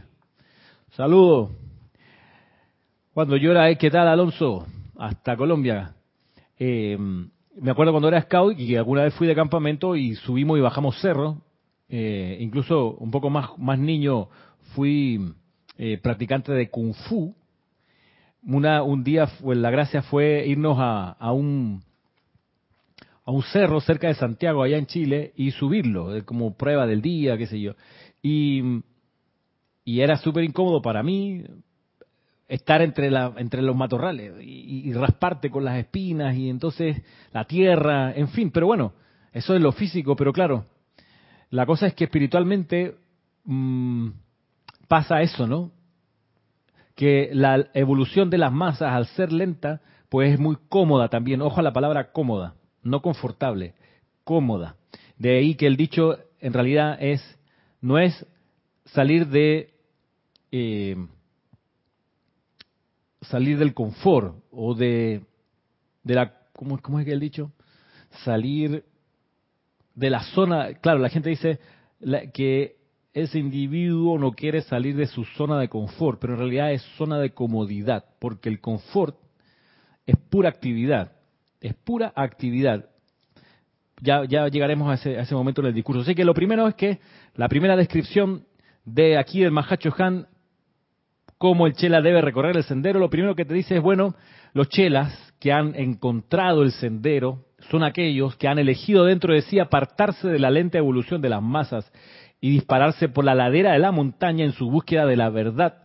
saludo. Cuando yo era, ¿qué tal Alonso? Hasta Colombia. Eh, me acuerdo cuando era scout y alguna vez fui de campamento y subimos y bajamos cerro. Eh, incluso un poco más, más niño fui eh, practicante de kung fu. Un día la gracia fue irnos a, a, un a un cerro cerca de Santiago, allá en Chile, y subirlo, como prueba del día, qué sé yo. Y, y era súper incómodo para mí, estar entre, la, entre los matorrales y, rasparte con las espinas y entonces la tierra, en fin, pero bueno, eso es lo físico, pero claro, la cosa es que espiritualmente mmm, pasa eso, ¿no? Que la evolución de las masas al ser lenta, pues es muy cómoda también, ojo a la palabra cómoda, no confortable, cómoda. De ahí que el dicho en realidad es, no es salir de... Eh, salir del confort o de, de la, ¿cómo, ¿cómo es que el dicho? Salir de la zona, claro, la gente dice que ese individuo no quiere salir de su zona de confort, pero en realidad es zona de comodidad, porque el confort es pura actividad, es pura actividad. Ya, ya llegaremos a ese, a ese momento en el discurso. Así que lo primero es que la primera descripción de aquí del Mahacho Han cómo el chela debe recorrer el sendero, lo primero que te dice es, bueno, los chelas que han encontrado el sendero son aquellos que han elegido dentro de sí apartarse de la lenta evolución de las masas y dispararse por la ladera de la montaña en su búsqueda de la verdad.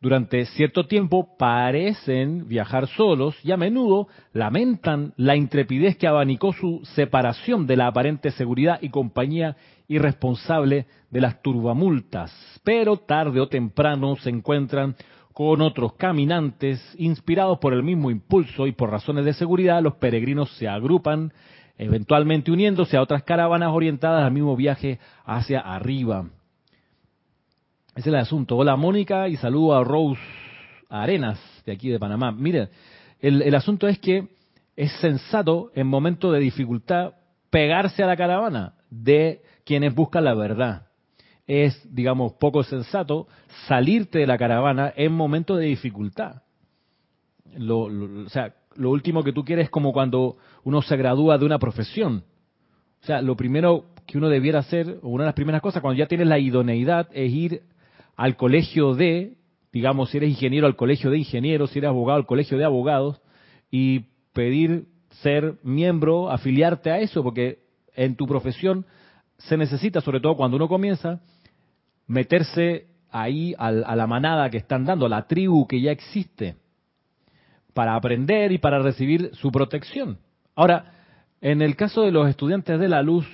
Durante cierto tiempo parecen viajar solos y a menudo lamentan la intrepidez que abanicó su separación de la aparente seguridad y compañía irresponsable de las turbamultas, pero tarde o temprano se encuentran con otros caminantes, inspirados por el mismo impulso y por razones de seguridad, los peregrinos se agrupan, eventualmente uniéndose a otras caravanas orientadas al mismo viaje hacia arriba. Ese es el asunto. Hola Mónica y saludo a Rose Arenas de aquí de Panamá. Miren, el, el asunto es que es sensato en momentos de dificultad pegarse a la caravana de quienes buscan la verdad. Es, digamos, poco sensato salirte de la caravana en momentos de dificultad. Lo, o sea, lo último que tú quieres es como cuando uno se gradúa de una profesión. O sea, lo primero que uno debiera hacer, o una de las primeras cosas, cuando ya tienes la idoneidad, es ir al colegio de, digamos, si eres ingeniero, al colegio de ingenieros, si eres abogado, al colegio de abogados, y pedir ser miembro, afiliarte a eso, porque en tu profesión se necesita, sobre todo cuando uno comienza, meterse ahí a la manada que están dando, a la tribu que ya existe, para aprender y para recibir su protección. Ahora, en el caso de los estudiantes de la luz,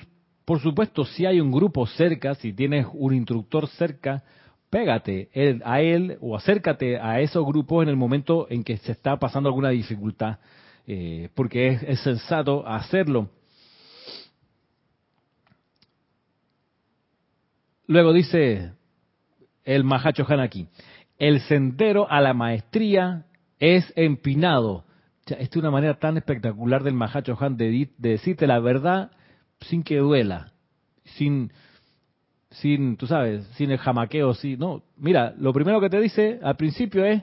por supuesto, si hay un grupo cerca, si tienes un instructor cerca, pégate a él o acércate a esos grupos en el momento en que se está pasando alguna dificultad, eh, porque es, es sensato hacerlo. Luego dice el Mahacho aquí, el sendero a la maestría es empinado. esta es una manera tan espectacular del Mahacho Han de, decirte la verdad sin que duela, sin, sin, tú sabes, sin el jamaqueo, sí, no. Mira, lo primero que te dice al principio es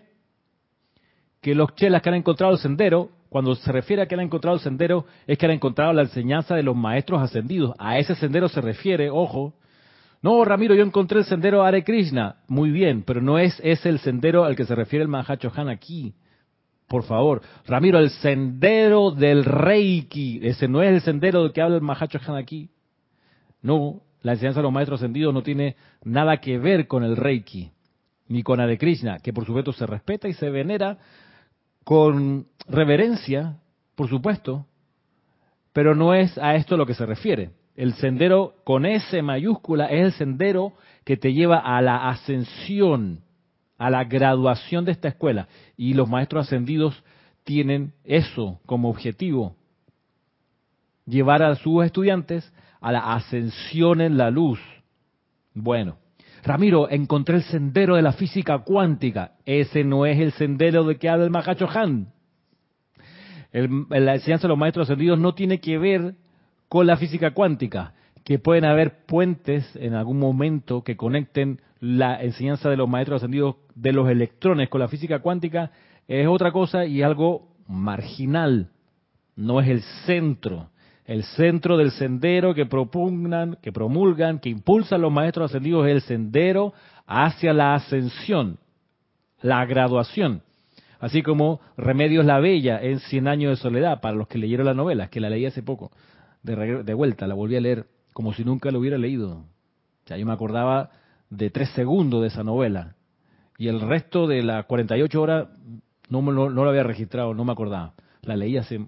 que los chelas que han encontrado el sendero, cuando se refiere a que han encontrado el sendero, es que han encontrado la enseñanza de los maestros ascendidos. A ese sendero se refiere, ojo, no, Ramiro, yo encontré el sendero Hare Krishna. Muy bien, pero no es ese el sendero al que se refiere el Mahacho Han aquí. Por favor. Ramiro, el sendero del Reiki. Ese no es el sendero del que habla el Mahacho Han aquí. No, la enseñanza de los maestros ascendidos no tiene nada que ver con el Reiki, ni con Hare Krishna, que por supuesto se respeta y se venera con reverencia, por supuesto, pero no es a esto lo que se refiere. El sendero con S mayúscula es el sendero que te lleva a la ascensión, a la graduación de esta escuela. Y los maestros ascendidos tienen eso como objetivo, llevar a sus estudiantes a la ascensión en la luz. Bueno, Ramiro, encontré el sendero de la física cuántica. Ese no es el sendero de que habla el Mahacho Han. la enseñanza de los maestros ascendidos no tiene que ver con la física cuántica, que pueden haber puentes en algún momento que conecten la enseñanza de los maestros ascendidos de los electrones con la física cuántica, es otra cosa y algo marginal, no es el centro. El centro del sendero que propugnan, que promulgan, que impulsan los maestros ascendidos es el sendero hacia la ascensión, la graduación. Así como Remedios la Bella en Cien años de soledad, para los que leyeron la novela, que la leí hace poco, de, vuelta, la volví a leer como si nunca lo hubiera leído. O sea, yo me acordaba de tres segundos de esa novela y el resto de las 48 horas no, no, no lo había registrado, no me acordaba. La leí hace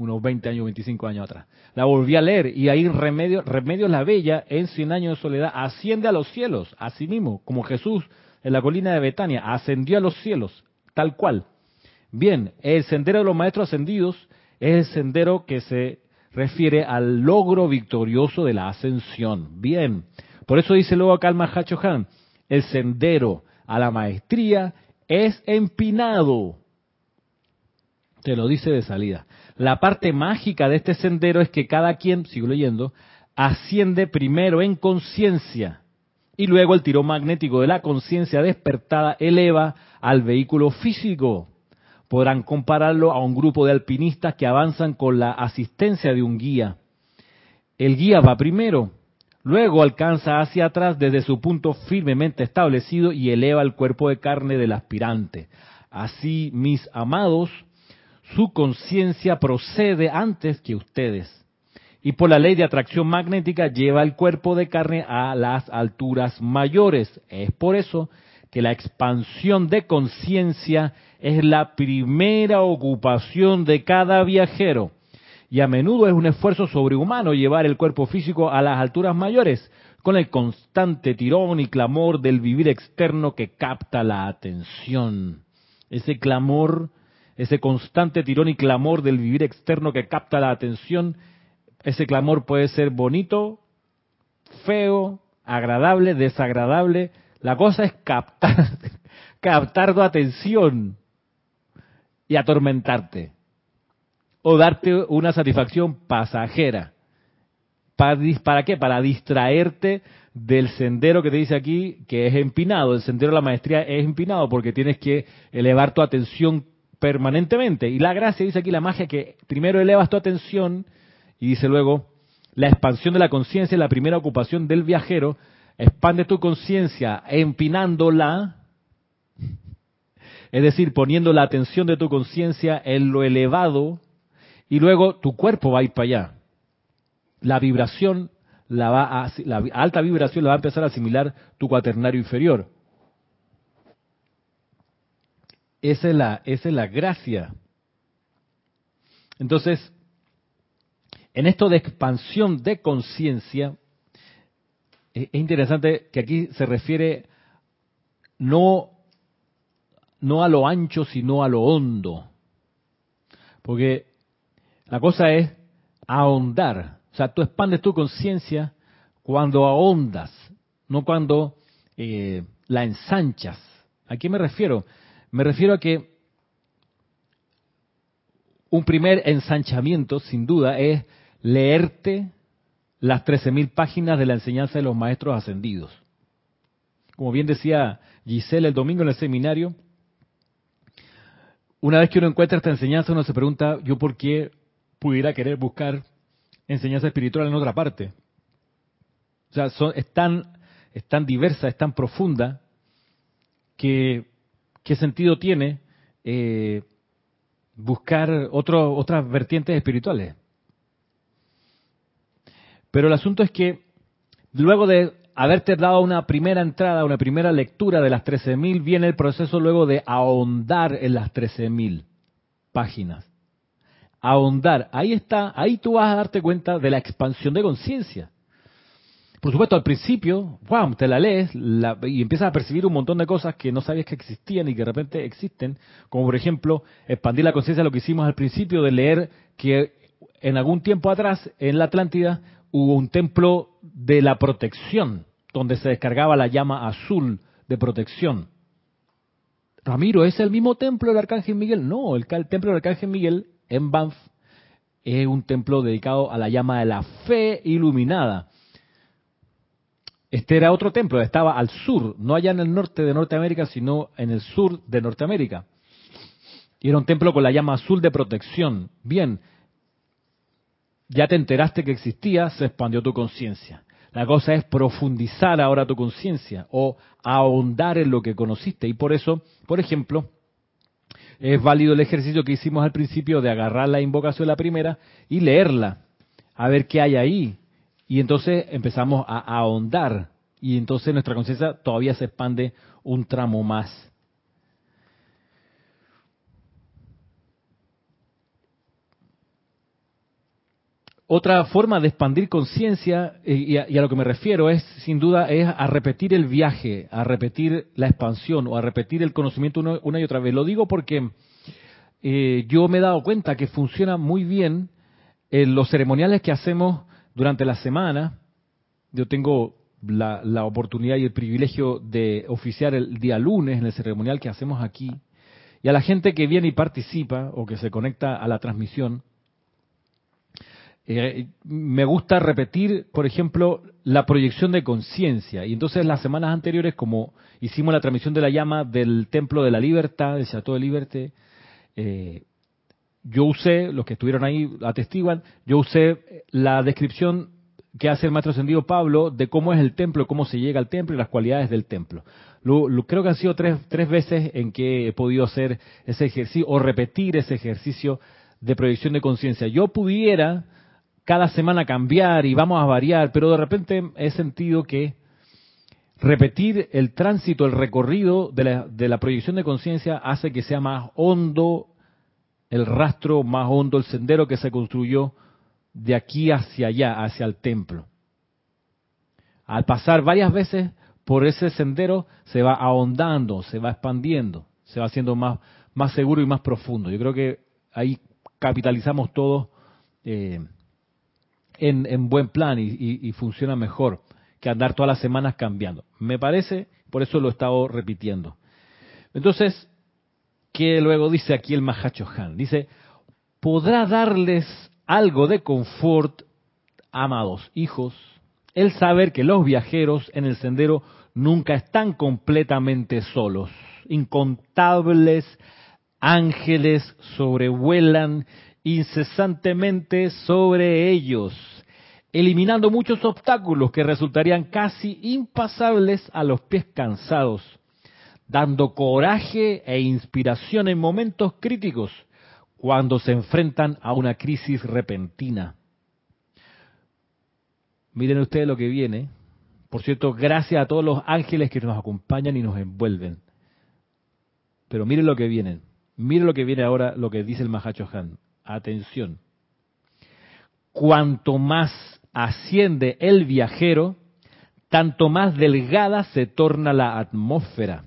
unos 20 años, 25 años atrás. La volví a leer y ahí Remedios, Remedios la Bella en Cien años de soledad asciende a los cielos, así mismo, como Jesús en la colina de Betania, ascendió a los cielos, tal cual. Bien, el sendero de los maestros ascendidos es el sendero que se refiere al logro victorioso de la ascensión. Bien, por eso dice luego acá el Mahacho Han, el sendero a la maestría es empinado. Te lo dice de salida. La parte mágica de este sendero es que cada quien, sigo leyendo, asciende primero en conciencia y luego el tiro magnético de la conciencia despertada eleva al vehículo físico. Podrán compararlo a un grupo de alpinistas que avanzan con la asistencia de un guía. El guía va primero, luego alcanza hacia atrás desde su punto firmemente establecido y eleva el cuerpo de carne del aspirante. Así, mis amados, su conciencia procede antes que ustedes y por la ley de atracción magnética lleva el cuerpo de carne a las alturas mayores. Es por eso que la expansión de conciencia es la primera ocupación de cada viajero. Y a menudo es un esfuerzo sobrehumano llevar el cuerpo físico a las alturas mayores, con el constante tirón y clamor del vivir externo que capta la atención. Ese clamor, ese constante tirón y clamor del vivir externo que capta la atención ese clamor puede ser bonito, feo, agradable, desagradable. La cosa es captar, captar tu atención y atormentarte. O darte una satisfacción pasajera. ¿Para, ¿Para qué? Para distraerte del sendero que te dice aquí que es empinado. El sendero de la maestría es empinado porque tienes que elevar tu atención permanentemente. Y la gracia dice aquí la magia que primero elevas tu atención y dice luego, la expansión de la conciencia es la primera ocupación del viajero. Expande tu conciencia empinándola, es decir, poniendo la atención de tu conciencia en lo elevado, y luego tu cuerpo va a ir para allá. La vibración, la, va a, la alta vibración la va a empezar a asimilar tu cuaternario inferior. Esa es la, esa es la gracia. Entonces, en esto de expansión de conciencia, es interesante que aquí se refiere no, no a lo ancho, sino a lo hondo. Porque la cosa es ahondar. O sea, tú expandes tu conciencia cuando ahondas, no cuando eh, la ensanchas. ¿A qué me refiero? Me refiero a que un primer ensanchamiento, sin duda, es leerte las 13.000 páginas de la enseñanza de los maestros ascendidos. Como bien decía Giselle el domingo en el seminario, una vez que uno encuentra esta enseñanza, uno se pregunta, ¿yo por qué pudiera querer buscar enseñanza espiritual en otra parte? O sea, son, es, tan, es tan diversa, es tan profunda, que qué sentido tiene eh, buscar otro, otras vertientes espirituales. Pero el asunto es que luego de haberte dado una primera entrada, una primera lectura de las 13.000, viene el proceso luego de ahondar en las 13.000 páginas. Ahondar. Ahí está, ahí tú vas a darte cuenta de la expansión de conciencia. Por supuesto, al principio, wow, te la lees y empiezas a percibir un montón de cosas que no sabías que existían y que de repente existen, como por ejemplo, expandir la conciencia, lo que hicimos al principio de leer que en algún tiempo atrás, en la Atlántida, hubo un templo de la protección, donde se descargaba la llama azul de protección. Ramiro, ¿es el mismo templo del Arcángel Miguel? No, el, templo del Arcángel Miguel en Banff es un templo dedicado a la llama de la fe iluminada. Este era otro templo, estaba al sur, no allá en el norte de Norteamérica, sino en el sur de Norteamérica. Y era un templo con la llama azul de protección. Bien, ya te enteraste que existía, se expandió tu conciencia. La cosa es profundizar ahora tu conciencia o ahondar en lo que conociste. Y por eso, por ejemplo, es válido el ejercicio que hicimos al principio de agarrar la invocación la primera y leerla, a ver qué hay ahí. Y entonces empezamos a ahondar y entonces nuestra conciencia todavía se expande un tramo más. Otra forma de expandir conciencia, eh, y, a lo que me refiero, es sin duda es a repetir el viaje, a repetir la expansión o a repetir el conocimiento una, y otra vez. Lo digo porque eh, yo me he dado cuenta que funciona muy bien en los ceremoniales que hacemos durante la semana. Yo tengo la, la oportunidad y el privilegio de oficiar el día lunes en el ceremonial que hacemos aquí. Y a la gente que viene y participa o que se conecta a la transmisión, eh, me gusta repetir, por ejemplo, la proyección de conciencia. Y entonces las semanas anteriores, como hicimos la transmisión de la llama del Templo de la Libertad, del Chateau de Liberté, eh, yo usé, los que estuvieron ahí atestiguan, yo usé la descripción que hace el maestro ascendido Pablo de cómo es el templo, cómo se llega al templo y las cualidades del templo. creo que han sido tres, tres veces en que he podido hacer ese ejercicio o repetir ese ejercicio de proyección de conciencia. Yo pudiera cada semana cambiar y vamos a variar, pero de repente he sentido que repetir el tránsito, el recorrido de la, de la proyección de conciencia hace que sea más hondo el rastro, más hondo el sendero que se construyó de aquí hacia allá, hacia el templo. Al pasar varias veces por ese sendero se va ahondando, se va expandiendo, se va haciendo más, más seguro y más profundo. Yo creo que ahí capitalizamos todos eh, en, buen plan y, funciona mejor que andar todas las semanas cambiando. Me parece, por eso lo he estado repitiendo. Entonces, ¿qué luego dice aquí el Mahacho Han? Dice, podrá darles algo de confort, amados hijos, el saber que los viajeros en el sendero nunca están completamente solos. Incontables ángeles sobrevuelan incesantemente sobre ellos, eliminando muchos obstáculos que resultarían casi impasables a los pies cansados, dando coraje e inspiración en momentos críticos cuando se enfrentan a una crisis repentina. Miren ustedes lo que viene. Por cierto, gracias a todos los ángeles que nos acompañan y nos envuelven. Pero miren lo que viene. Miren lo que viene ahora, lo que dice el Mahacho Han atención, cuanto más asciende el viajero, tanto más delgada se torna la atmósfera.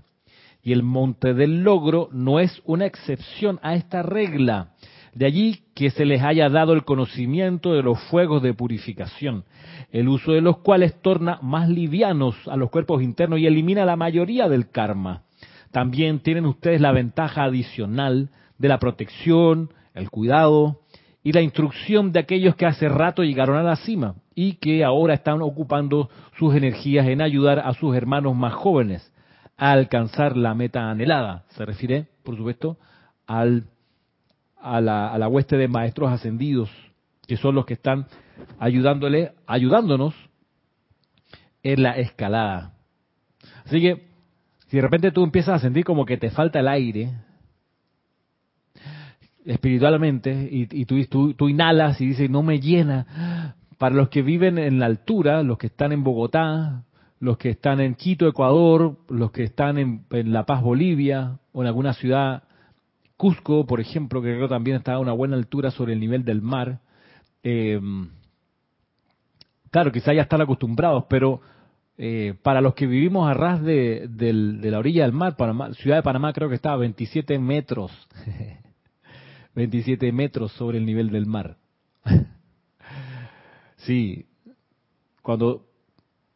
Y el monte del logro no es una excepción a esta regla. De allí que se les haya dado el conocimiento de los fuegos de purificación, el uso de los cuales torna más livianos a los cuerpos internos y elimina la mayoría del karma. También tienen ustedes la ventaja adicional de la protección, el cuidado y la instrucción de aquellos que hace rato llegaron a la cima y que ahora están ocupando sus energías en ayudar a sus hermanos más jóvenes a alcanzar la meta anhelada. Se refiere, por supuesto, al, a, la, a la hueste de maestros ascendidos, que son los que están ayudándole, ayudándonos en la escalada. Así que, si de repente tú empiezas a sentir como que te falta el aire, espiritualmente y, tú, tú, inhalas y dices, no me llena. Para los que viven en la altura, los que están en Bogotá, los que están en Quito, Ecuador, los que están en, La Paz, Bolivia, o en alguna ciudad, Cusco, por ejemplo, que creo también está a una buena altura sobre el nivel del mar. Eh, claro, quizá ya están acostumbrados, pero eh, para los que vivimos a ras de, de la orilla del mar, Ciudad de Panamá creo que está a 27 metros 27 metros sobre el nivel del mar. sí, cuando,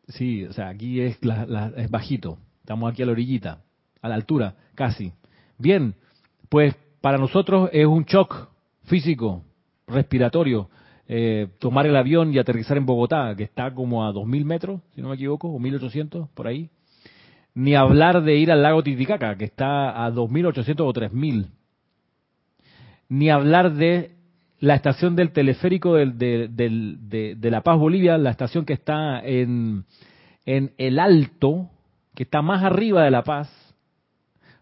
sí, o sea, aquí es, es bajito, estamos aquí a la orillita, a la altura, casi. Bien, pues para nosotros es un shock físico, respiratorio, eh, tomar el avión y aterrizar en Bogotá, que está como a 2.000 metros, si no me equivoco, o 1.800, por ahí. Ni hablar de ir al lago Titicaca, que está a 2.800 o 3.000. Ni hablar de la estación del teleférico de, La Paz, Bolivia, la estación que está en, en El Alto, que está más arriba de La Paz.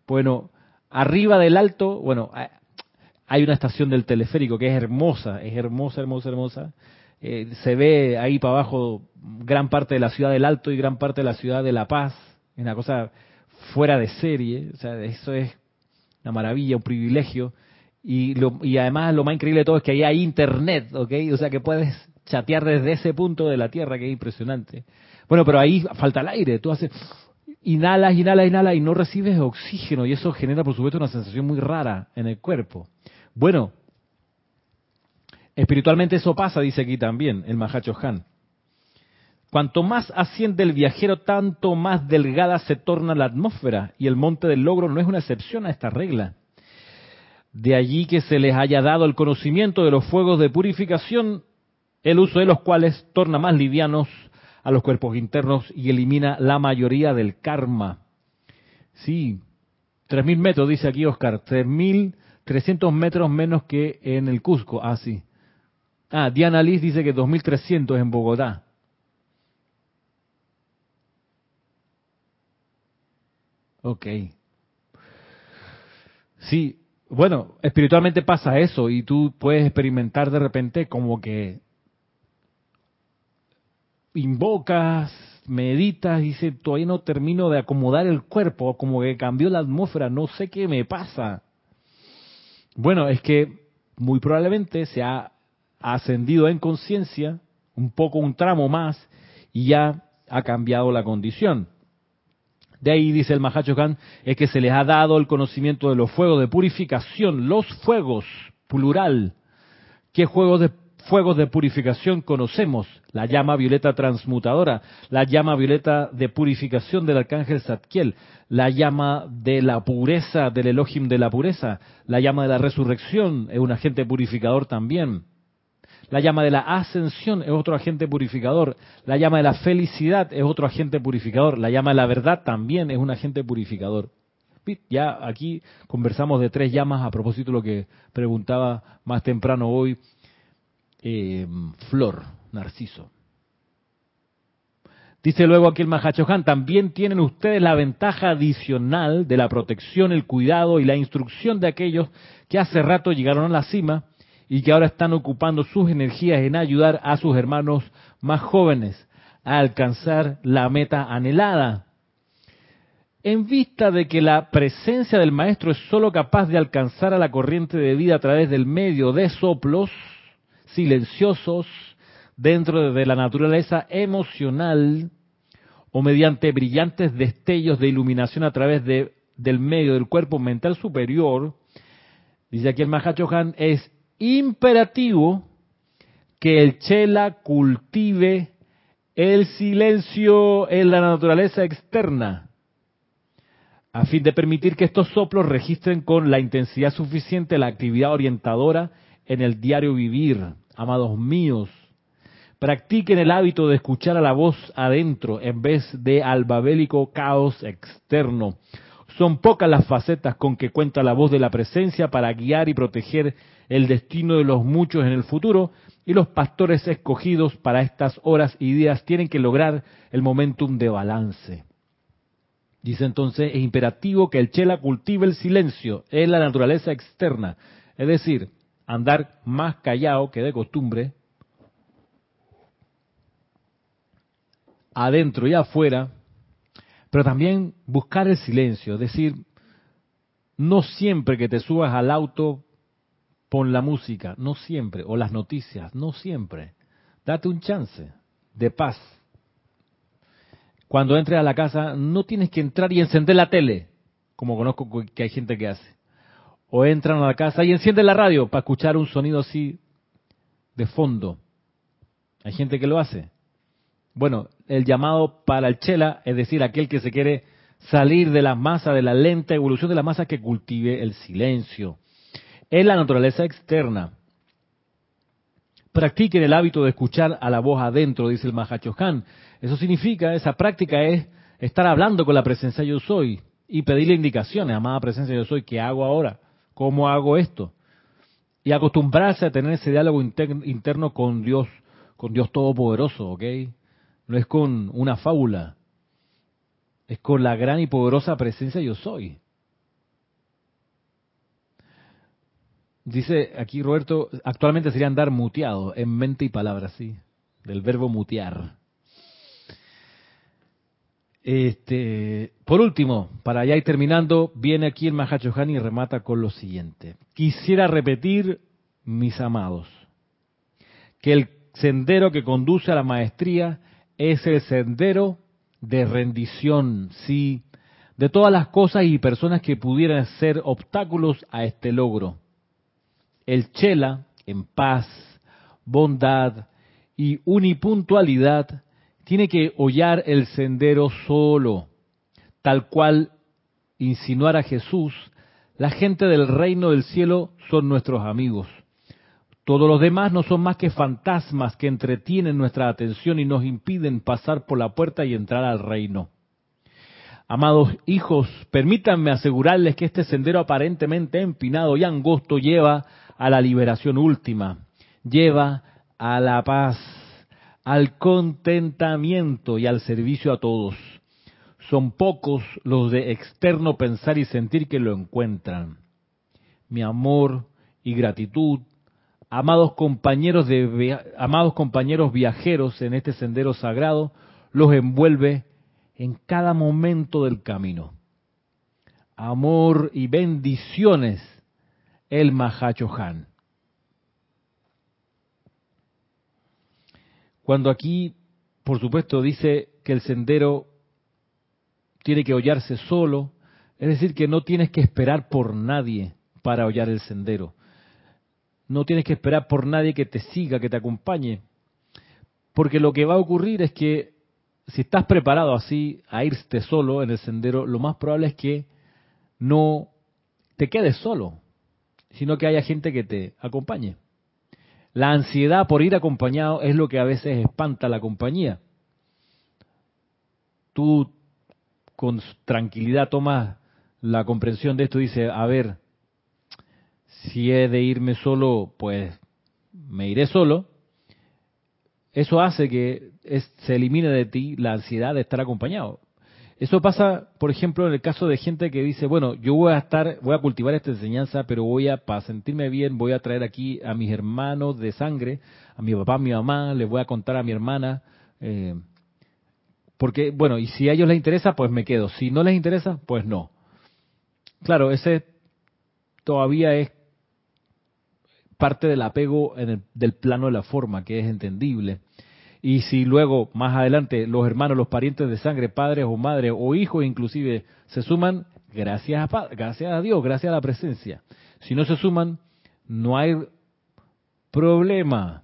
Bueno, arriba del Alto, bueno, hay una estación del teleférico que es hermosa, es hermosa, hermosa, hermosa. Eh, se ve ahí para abajo gran parte de la ciudad del Alto y gran parte de la ciudad de La Paz. Es una cosa fuera de serie, o sea, eso es una maravilla, un privilegio. Y, lo, y además lo más increíble de todo es que ahí hay internet, ¿ok? O sea que puedes chatear desde ese punto de la Tierra, que es impresionante. Bueno, pero ahí falta el aire, tú haces, inhalas, inhalas, inhalas y no recibes oxígeno y eso genera por supuesto una sensación muy rara en el cuerpo. Bueno, espiritualmente eso pasa, dice aquí también el Mahacho Han. Cuanto más asciende el viajero, tanto más delgada se torna la atmósfera y el monte del logro no es una excepción a esta regla. De allí que se les haya dado el conocimiento de los fuegos de purificación, el uso de los cuales torna más livianos a los cuerpos internos y elimina la mayoría del karma. Sí, 3.000 metros, dice aquí Oscar, 3.300 metros menos que en el Cusco. Ah, sí. Ah, Diana Liz dice que 2.300 en Bogotá. Ok. Sí, bueno, espiritualmente pasa eso y tú puedes experimentar de repente como que invocas, meditas y dices, todavía no termino de acomodar el cuerpo, como que cambió la atmósfera, no sé qué me pasa. Bueno, es que muy probablemente se ha ascendido en conciencia un poco un tramo más y ya ha cambiado la condición. De ahí dice el Mahacho es que se les ha dado el conocimiento de los fuegos de purificación, los fuegos, plural. ¿Qué juegos de fuegos de purificación conocemos? La llama violeta transmutadora, la llama violeta de purificación del arcángel Zadkiel, la llama de la pureza del Elohim de la pureza, la llama de la resurrección es un agente purificador también. La llama de la ascensión es otro agente purificador. La llama de la felicidad es otro agente purificador. La llama de la verdad también es un agente purificador. Ya aquí conversamos de tres llamas a propósito de lo que preguntaba más temprano hoy eh, Flor, Narciso. Dice luego aquí el Mahachohan, también tienen ustedes la ventaja adicional de la protección, el cuidado y la instrucción de aquellos que hace rato llegaron a la cima y que ahora están ocupando sus energías en ayudar a sus hermanos más jóvenes a alcanzar la meta anhelada. En vista de que la presencia del maestro es sólo capaz de alcanzar a la corriente de vida a través del medio de soplos silenciosos dentro de la naturaleza emocional o mediante brillantes destellos de iluminación a través de, del medio del cuerpo mental superior, dice aquí el Mahachohan, es imperativo que el Chela cultive el silencio en la naturaleza externa, a fin de permitir que estos soplos registren con la intensidad suficiente la actividad orientadora en el diario vivir. Amados míos, practiquen el hábito de escuchar a la voz adentro en vez de al babélico caos externo. Son pocas las facetas con que cuenta la voz de la presencia para guiar y proteger el destino de los muchos en el futuro y los pastores escogidos para estas horas y días tienen que lograr el momentum de balance. Dice entonces, es imperativo que el chela cultive el silencio en la naturaleza externa, es decir, andar más callado que de costumbre, adentro y afuera, pero también buscar el silencio, es decir, no siempre que te subas al auto Pon la música, no siempre, o las noticias, no siempre. Date un chance de paz. Cuando entres a la casa, no tienes que entrar y encender la tele, como conozco que hay gente que hace. O entran a la casa y encienden la radio para escuchar un sonido así de fondo. Hay gente que lo hace. Bueno, el llamado para el chela, es decir, aquel que se quiere salir de la masa, de la lenta evolución de la masa que cultive el silencio. Es la naturaleza externa. Practiquen el hábito de escuchar a la voz adentro, dice el Mahachohan. Eso significa, esa práctica es estar hablando con la presencia yo soy y pedirle indicaciones, amada presencia yo soy, ¿qué hago ahora? ¿Cómo hago esto? Y acostumbrarse a tener ese diálogo interno con Dios, con Dios Todopoderoso, ¿ok? No es con una fábula, es con la gran y poderosa presencia yo soy. Dice aquí Roberto, actualmente sería andar muteado en mente y palabra, sí, del verbo mutear. Este, por último, para ya ir terminando, viene aquí el Mahachohan y remata con lo siguiente. Quisiera repetir, mis amados, que el sendero que conduce a la maestría es el sendero de rendición, sí, de todas las cosas y personas que pudieran ser obstáculos a este logro. El Chela, en paz, bondad y unipuntualidad, tiene que hollar el sendero solo, tal cual insinuara Jesús, la gente del reino del cielo son nuestros amigos. Todos los demás no son más que fantasmas que entretienen nuestra atención y nos impiden pasar por la puerta y entrar al reino. Amados hijos, permítanme asegurarles que este sendero aparentemente empinado y angosto lleva a la liberación última, lleva a la paz, al contentamiento y al servicio a todos. Son pocos los de externo pensar y sentir que lo encuentran. Mi amor y gratitud, amados compañeros de amados compañeros viajeros en este sendero sagrado, los envuelve en cada momento del camino. Amor y bendiciones, el Mahachohan. Cuando aquí, por supuesto, dice que el sendero tiene que hollarse solo, es decir, que no tienes que esperar por nadie para hollar el sendero. No tienes que esperar por nadie que te siga, que te acompañe. Porque lo que va a ocurrir es que si estás preparado así a irte solo en el sendero, lo más probable es que no te quedes solo, sino que haya gente que te acompañe. La ansiedad por ir acompañado es lo que a veces espanta la compañía. Tú con tranquilidad tomas la comprensión de esto y dices, a ver, si he de irme solo, pues me iré solo. Eso hace que se elimine de ti la ansiedad de estar acompañado. Eso pasa, por ejemplo, en el caso de gente que dice, bueno, yo voy a estar, voy a cultivar esta enseñanza, pero voy a, para sentirme bien, voy a traer aquí a mis hermanos de sangre, a mi papá, a mi mamá, les voy a contar a mi hermana, eh, porque, bueno, y si a ellos les interesa, pues me quedo. Si no les interesa, pues no. Claro, ese todavía es parte del apego en el, del plano de la forma, que es entendible. Y si luego, más adelante, los hermanos, los parientes de sangre, padres o madres o hijos inclusive, se suman, gracias a, gracias a Dios, gracias a la presencia. Si no se suman, no hay problema.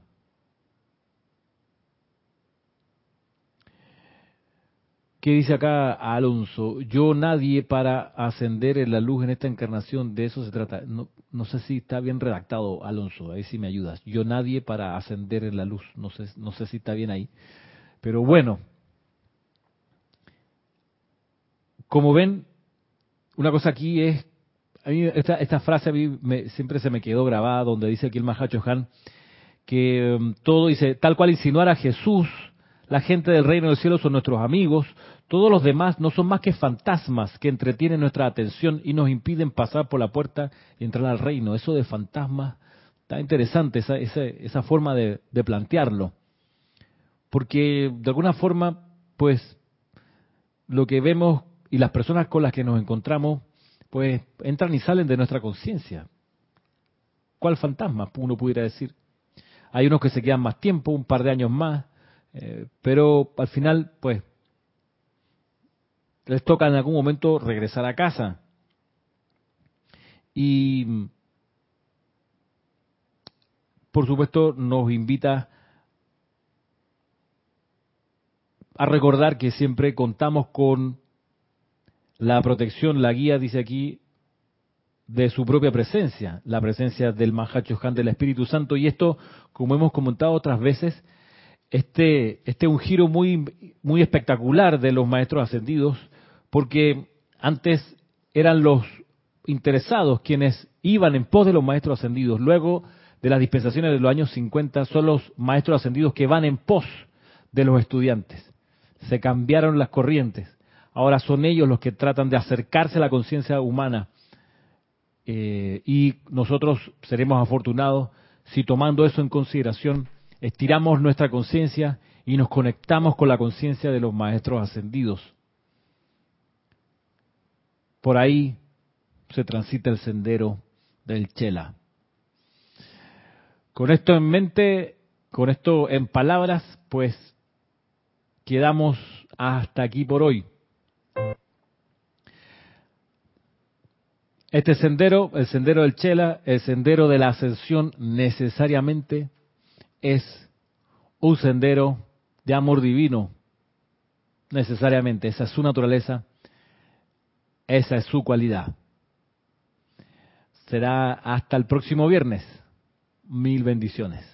¿Qué dice acá Alonso? Yo nadie para ascender en la luz en esta encarnación, de eso se trata. No, no sé si está bien redactado, Alonso, ahí sí me ayudas. Yo nadie para ascender en la luz, no sé, no sé si está bien ahí. Pero bueno, como ven, una cosa aquí es, a mí esta, esta frase a mí siempre se me quedó grabada, donde dice aquí el Mahacho que um, todo dice, tal cual insinuar a Jesús, la gente del reino del cielo son nuestros amigos, todos los demás no son más que fantasmas que entretienen nuestra atención y nos impiden pasar por la puerta y entrar al reino. Eso de fantasmas está interesante, esa, esa, forma de, de plantearlo. Porque de alguna forma, pues, lo que vemos y las personas con las que nos encontramos, pues, entran y salen de nuestra conciencia. ¿Cuál fantasma? Uno pudiera decir. Hay unos que se quedan más tiempo, un par de años más, eh, pero al final, pues, les toca en algún momento regresar a casa. Y, por supuesto, nos invita a recordar que siempre contamos con la protección, la guía, dice aquí, de su propia presencia, la presencia del Mahachohan del Espíritu Santo. Y esto, como hemos comentado otras veces, este, este es un giro muy, muy espectacular de los maestros ascendidos, porque antes eran los interesados quienes iban en pos de los maestros ascendidos. Luego de las dispensaciones de los años 50 son los maestros ascendidos que van en pos de los estudiantes. Se cambiaron las corrientes. Ahora son ellos los que tratan de acercarse a la conciencia humana eh, y nosotros seremos afortunados si tomando eso en consideración estiramos nuestra conciencia y nos conectamos con la conciencia de los maestros ascendidos. Por ahí se transita el sendero del Chela. Con esto en mente, con esto en palabras, pues quedamos hasta aquí por hoy. Este sendero, el sendero del Chela, el sendero de la ascensión, necesariamente es un sendero de amor divino. Necesariamente, esa es su naturaleza, esa es su cualidad. Será hasta el próximo viernes. Mil bendiciones.